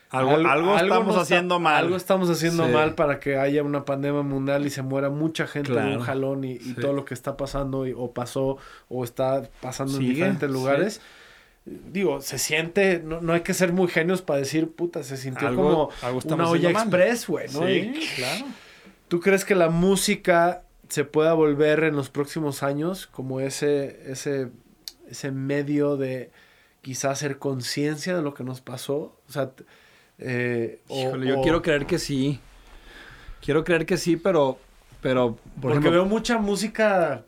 [SPEAKER 2] algo, algo, estamos haciendo mal.
[SPEAKER 1] Algo estamos haciendo mal para que haya una pandemia mundial y se muera mucha gente de un jalón y, todo lo que está pasando o pasó o está pasando en diferentes lugares digo, se siente, no, no, hay que ser muy genios para decir, puta, se sintió como una olla express, güey, ¿no?
[SPEAKER 2] Sí, claro.
[SPEAKER 1] ¿Tú crees que la música se pueda volver en los próximos años como ese, ese, ese medio de quizás hacer conciencia de lo que nos pasó? O sea, eh,
[SPEAKER 2] yo quiero creer que sí. Quiero creer que sí, pero, pero
[SPEAKER 1] porque veo mucha música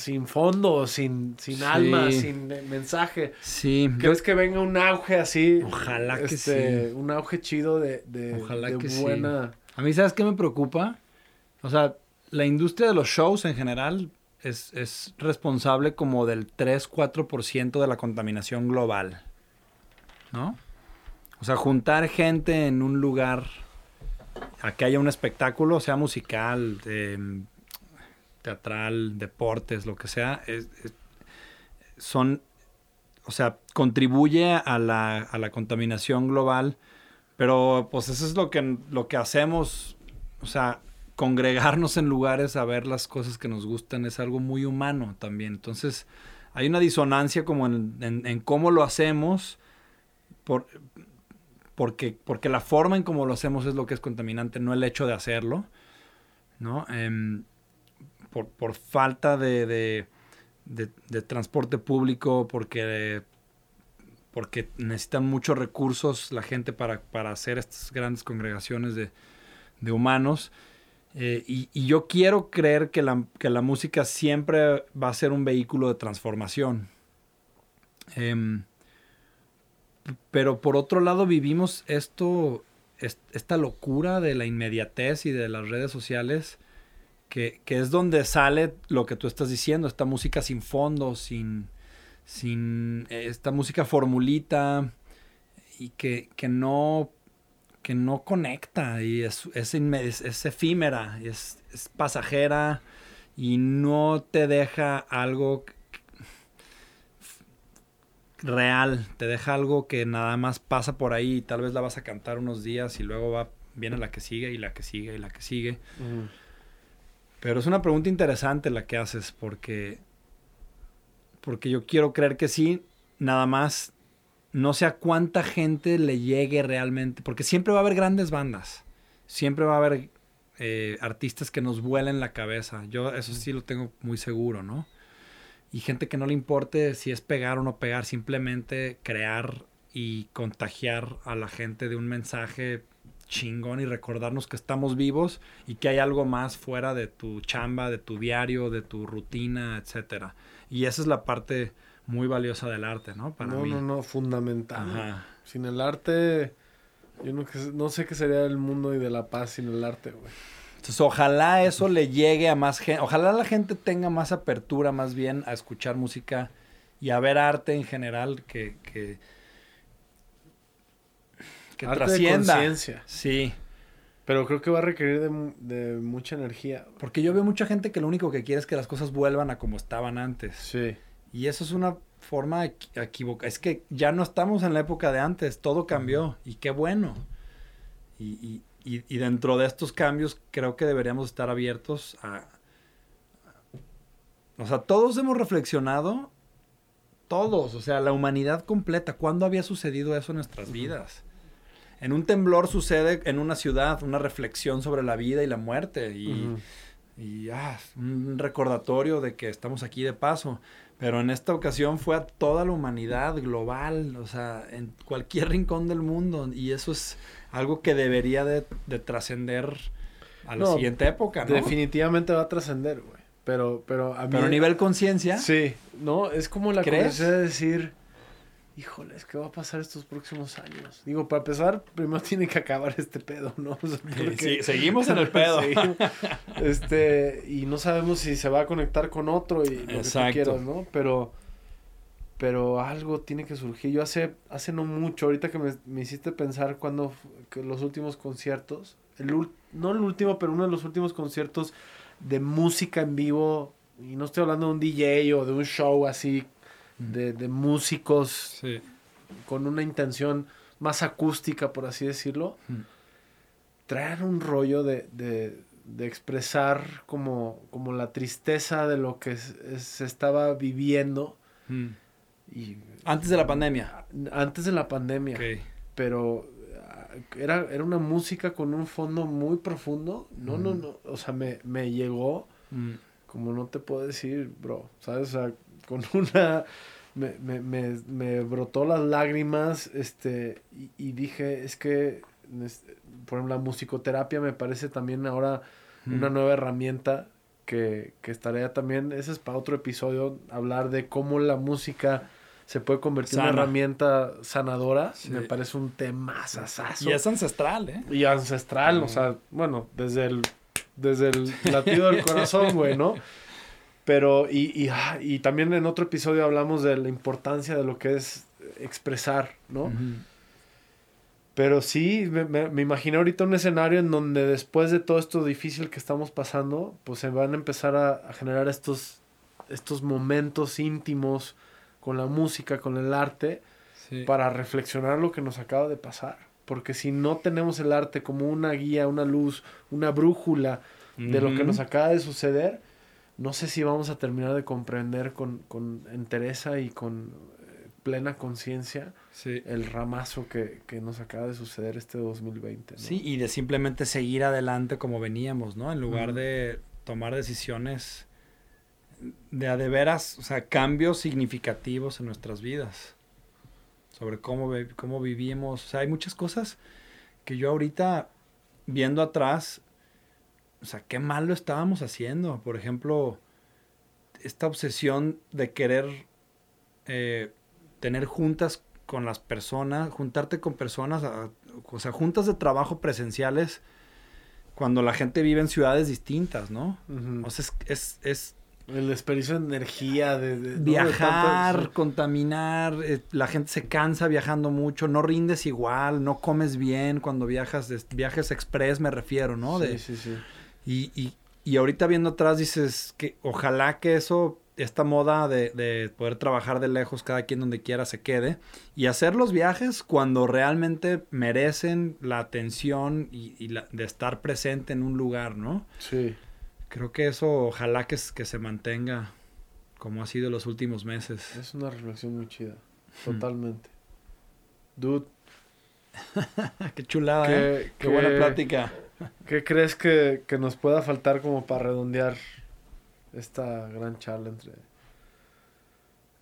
[SPEAKER 1] sin fondo, sin, sin alma, sin mensaje.
[SPEAKER 2] Sí.
[SPEAKER 1] ¿Crees que venga un auge así?
[SPEAKER 2] Ojalá que este,
[SPEAKER 1] sí. Un auge chido de, de, Ojalá que buena...
[SPEAKER 2] A mí, ¿sabes qué me preocupa? O sea, la industria de los shows en general es, es responsable como del 3-4% de la contaminación global. ¿No? O sea, juntar gente en un lugar a que haya un espectáculo, sea musical, eh, teatral, deportes, lo que sea, son, o sea, contribuye a la, a la, contaminación global, pero pues eso es lo que, lo que hacemos, o sea, congregarnos en lugares a ver las cosas que nos gustan es algo muy humano también. Entonces, hay una disonancia como en, en, cómo lo hacemos, por, porque, porque la forma en cómo lo hacemos es lo que es contaminante, no el hecho de hacerlo. ¿no? Em, por, por falta de, de, de, transporte público, porque, porque necesitan muchos recursos la gente para, para hacer estas grandes congregaciones de, humanos. Eh, y, y, yo quiero creer que la, que la, música siempre va a ser un vehículo de transformación. Em, pero por otro lado vivimos esto, esta locura de la inmediatez y de las redes sociales que, que, es donde sale lo que tú estás diciendo, esta música sin fondo, sin, sin esta música formulita y que, que no que no conecta y es, es, es, efímera, es, es, pasajera y no te deja algo real, te deja algo que nada más pasa por ahí y tal vez la vas a cantar unos días y luego va, viene la que sigue y la que sigue y la que sigue. Pero es una pregunta interesante la que haces porque, porque yo quiero creer que sí, nada más no sé a cuánta gente le llegue realmente, porque siempre va a haber grandes bandas, siempre va a haber eh, artistas que nos vuelen la cabeza, yo eso sí lo tengo muy seguro, ¿no? Y gente que no le importe si es pegar o no pegar, simplemente crear y contagiar a la gente de un mensaje chingón y recordarnos que estamos vivos y que hay algo más fuera de tu chamba, de tu diario, de tu rutina, etcétera. Y esa es la parte muy valiosa del arte, ¿no?
[SPEAKER 1] Para no, no, no, fundamental. Sin el arte, yo no, no, sé qué sería el mundo y de la paz sin el arte, güey.
[SPEAKER 2] Entonces, ojalá eso le llegue a más gente, ojalá la gente tenga más apertura más bien a escuchar música y a ver arte en general que, que,
[SPEAKER 1] que arte trascienda.
[SPEAKER 2] sí.
[SPEAKER 1] Pero creo que va a requerir de, de, mucha energía.
[SPEAKER 2] Porque yo veo mucha gente que lo único que quiere es que las cosas vuelvan a como estaban antes.
[SPEAKER 1] Sí.
[SPEAKER 2] Y eso es una forma equivocada. Es que ya no estamos en la época de antes, todo cambió y qué bueno. Y, y, y, dentro de estos cambios creo que deberíamos estar abiertos a... O sea, todos hemos reflexionado, todos, o sea, la humanidad completa, ¿cuándo había sucedido eso en nuestras vidas? En un temblor sucede en una ciudad una reflexión sobre la vida y la muerte y, y ah, un recordatorio de que estamos aquí de paso. Pero en esta ocasión fue a toda la humanidad global, o sea, en cualquier rincón del mundo. Y eso es algo que debería de, trascender a la siguiente época, ¿no?
[SPEAKER 1] Definitivamente va a trascender, güey. Pero, pero
[SPEAKER 2] a mí... Pero a nivel conciencia.
[SPEAKER 1] Sí, no, es como la curiosidad de decir, híjoles, ¿qué va a pasar estos próximos años? Digo, para empezar, primero tiene que acabar este pedo, ¿no?
[SPEAKER 2] sí, seguimos en el pedo.
[SPEAKER 1] este, y no sabemos si se va a conectar con otro y lo que tú quieras, ¿no? Pero, pero algo tiene que surgir. Yo hace, hace no mucho, ahorita que me, hiciste pensar cuando los últimos conciertos, el, no el último, pero uno de los últimos conciertos de música en vivo, y no estoy hablando de un DJ o de un show así de, músicos con una intención más acústica, por así decirlo, traer un rollo de, expresar como, como la tristeza de lo que se estaba viviendo.
[SPEAKER 2] Y, antes de la pandemia.
[SPEAKER 1] Antes de la pandemia. Pero ah, era, era una música con un fondo muy profundo. No, no, no. O sea, me, me llegó. Como no te puedo decir, bro. ¿Sabes? O sea, con una... Me, me, me, me brotó las lágrimas, este, y, dije, es que, por ejemplo, la musicoterapia me parece también ahora una nueva herramienta que, que estaría también, ese es para otro episodio, hablar de cómo la música se puede convertir en una herramienta sanadora. Me parece un tema sasazo.
[SPEAKER 2] Y es ancestral, ¿eh?
[SPEAKER 1] Y ancestral, o sea, bueno, desde el, desde el latido del corazón, güey, ¿no? Pero, y, y, ah, y, también en otro episodio hablamos de la importancia de lo que es expresar, ¿no? Pero sí, me, me, imaginé ahorita un escenario en donde después de todo esto difícil que estamos pasando, pues se van a empezar a, generar estos, estos momentos íntimos con la música, con el arte, para reflexionar lo que nos acaba de pasar. Porque si no tenemos el arte como una guía, una luz, una brújula de lo que nos acaba de suceder, no sé si vamos a terminar de comprender con, con entereza y con eh, plena conciencia el ramazo que, nos acaba de suceder este 2020.
[SPEAKER 2] Sí, y de simplemente seguir adelante como veníamos, ¿no? En lugar de tomar decisiones de a de veras, o sea, cambios significativos en nuestras vidas. Sobre cómo, cómo vivimos. O sea, hay muchas cosas que yo ahorita, viendo atrás, o sea, qué mal lo estábamos haciendo. Por ejemplo, esta obsesión de querer eh, tener juntas con las personas, juntarte con personas, o sea, juntas de trabajo presenciales, cuando la gente vive en ciudades distintas, ¿no? O sea, es, es,
[SPEAKER 1] el desperdicio de energía, de,
[SPEAKER 2] viajar, contaminar, eh, la gente se cansa viajando mucho, no rindes igual, no comes bien cuando viajas, viajes express me refiero, ¿no?
[SPEAKER 1] sí, sí, sí.
[SPEAKER 2] Y, y, y ahorita viendo atrás dices que ojalá que eso esta moda de, poder trabajar de lejos cada quien donde quiera se quede y hacer los viajes cuando realmente merecen la atención y, la, de estar presente en un lugar, ¿no?
[SPEAKER 1] Sí.
[SPEAKER 2] Creo que eso ojalá que, que se mantenga como ha sido los últimos meses.
[SPEAKER 1] Es una reflexión muy chida, totalmente. Dude.
[SPEAKER 2] qué chulada, ¿eh? qué, buena plática.
[SPEAKER 1] ¿Qué crees que, que nos pueda faltar como para redondear esta gran charla entre,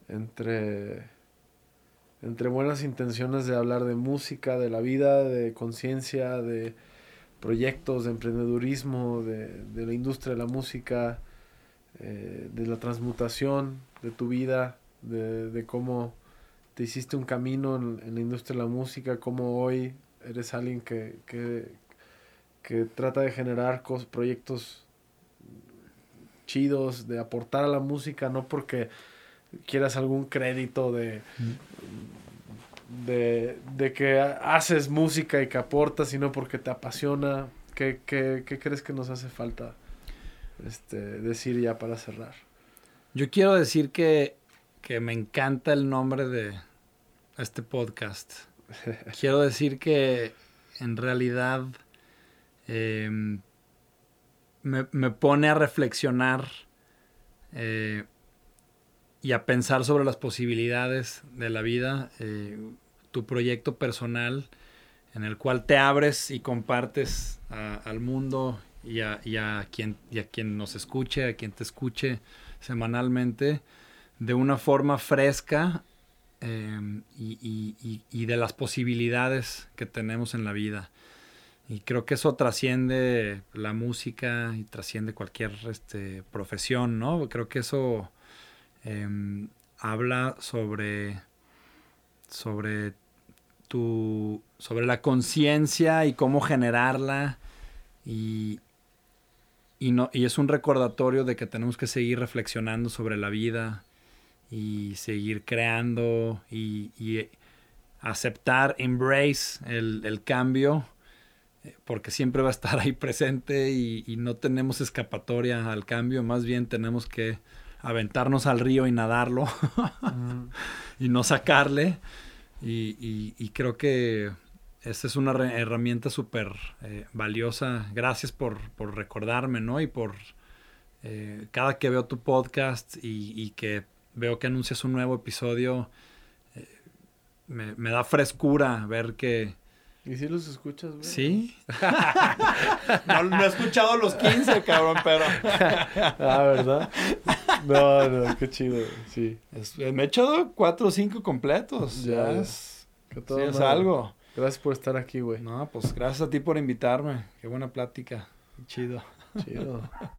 [SPEAKER 1] entre, entre buenas intenciones de hablar de música, de la vida, de conciencia, de proyectos, de emprendedurismo, de, la industria de la música, eh, de la transmutación de tu vida, de, cómo te hiciste un camino en, la industria de la música, cómo hoy eres alguien que, que, que trata de generar proyectos chidos, de aportar a la música, no porque quieras algún crédito de, de, que haces música y que aportas, sino porque te apasiona. ¿Qué, crees que nos hace falta este, decir ya para cerrar?
[SPEAKER 2] Yo quiero decir que, que me encanta el nombre de este podcast. quiero decir que en realidad em, me, pone a reflexionar eh, y a pensar sobre las posibilidades de la vida, eh, tu proyecto personal en el cual te abres y compartes al mundo y a, quien, y a quien nos escuche, a quien te escuche semanalmente, de una forma fresca eh, y, de las posibilidades que tenemos en la vida. Y creo que eso trasciende la música y trasciende cualquier este, profesión, ¿no? Creo que eso em, habla sobre, sobre, tu, sobre la conciencia y cómo generarla. Y, y, no, y es un recordatorio de que tenemos que seguir reflexionando sobre la vida y seguir creando y, aceptar, embrace el cambio porque siempre va a estar ahí presente y, no tenemos escapatoria al cambio, más bien tenemos que aventarnos al río y nadarlo y no sacarle. Y, creo que esta es una herramienta súper eh, valiosa. Gracias por, recordarme, ¿no? Y por eh, cada que veo tu podcast y, que veo que anuncias un nuevo episodio, eh, me da frescura ver que
[SPEAKER 1] ¿Y si los escuchas, güey?
[SPEAKER 2] Sí. no, he escuchado los 15, cabrón, pero.
[SPEAKER 1] ah, ¿verdad? No, no, qué chido, sí.
[SPEAKER 2] me he echado cuatro o cinco completos. Ya es. sí, es algo.
[SPEAKER 1] Gracias por estar aquí, güey.
[SPEAKER 2] No, pues gracias a ti por invitarme. Qué buena plática. Chido.
[SPEAKER 1] Chido.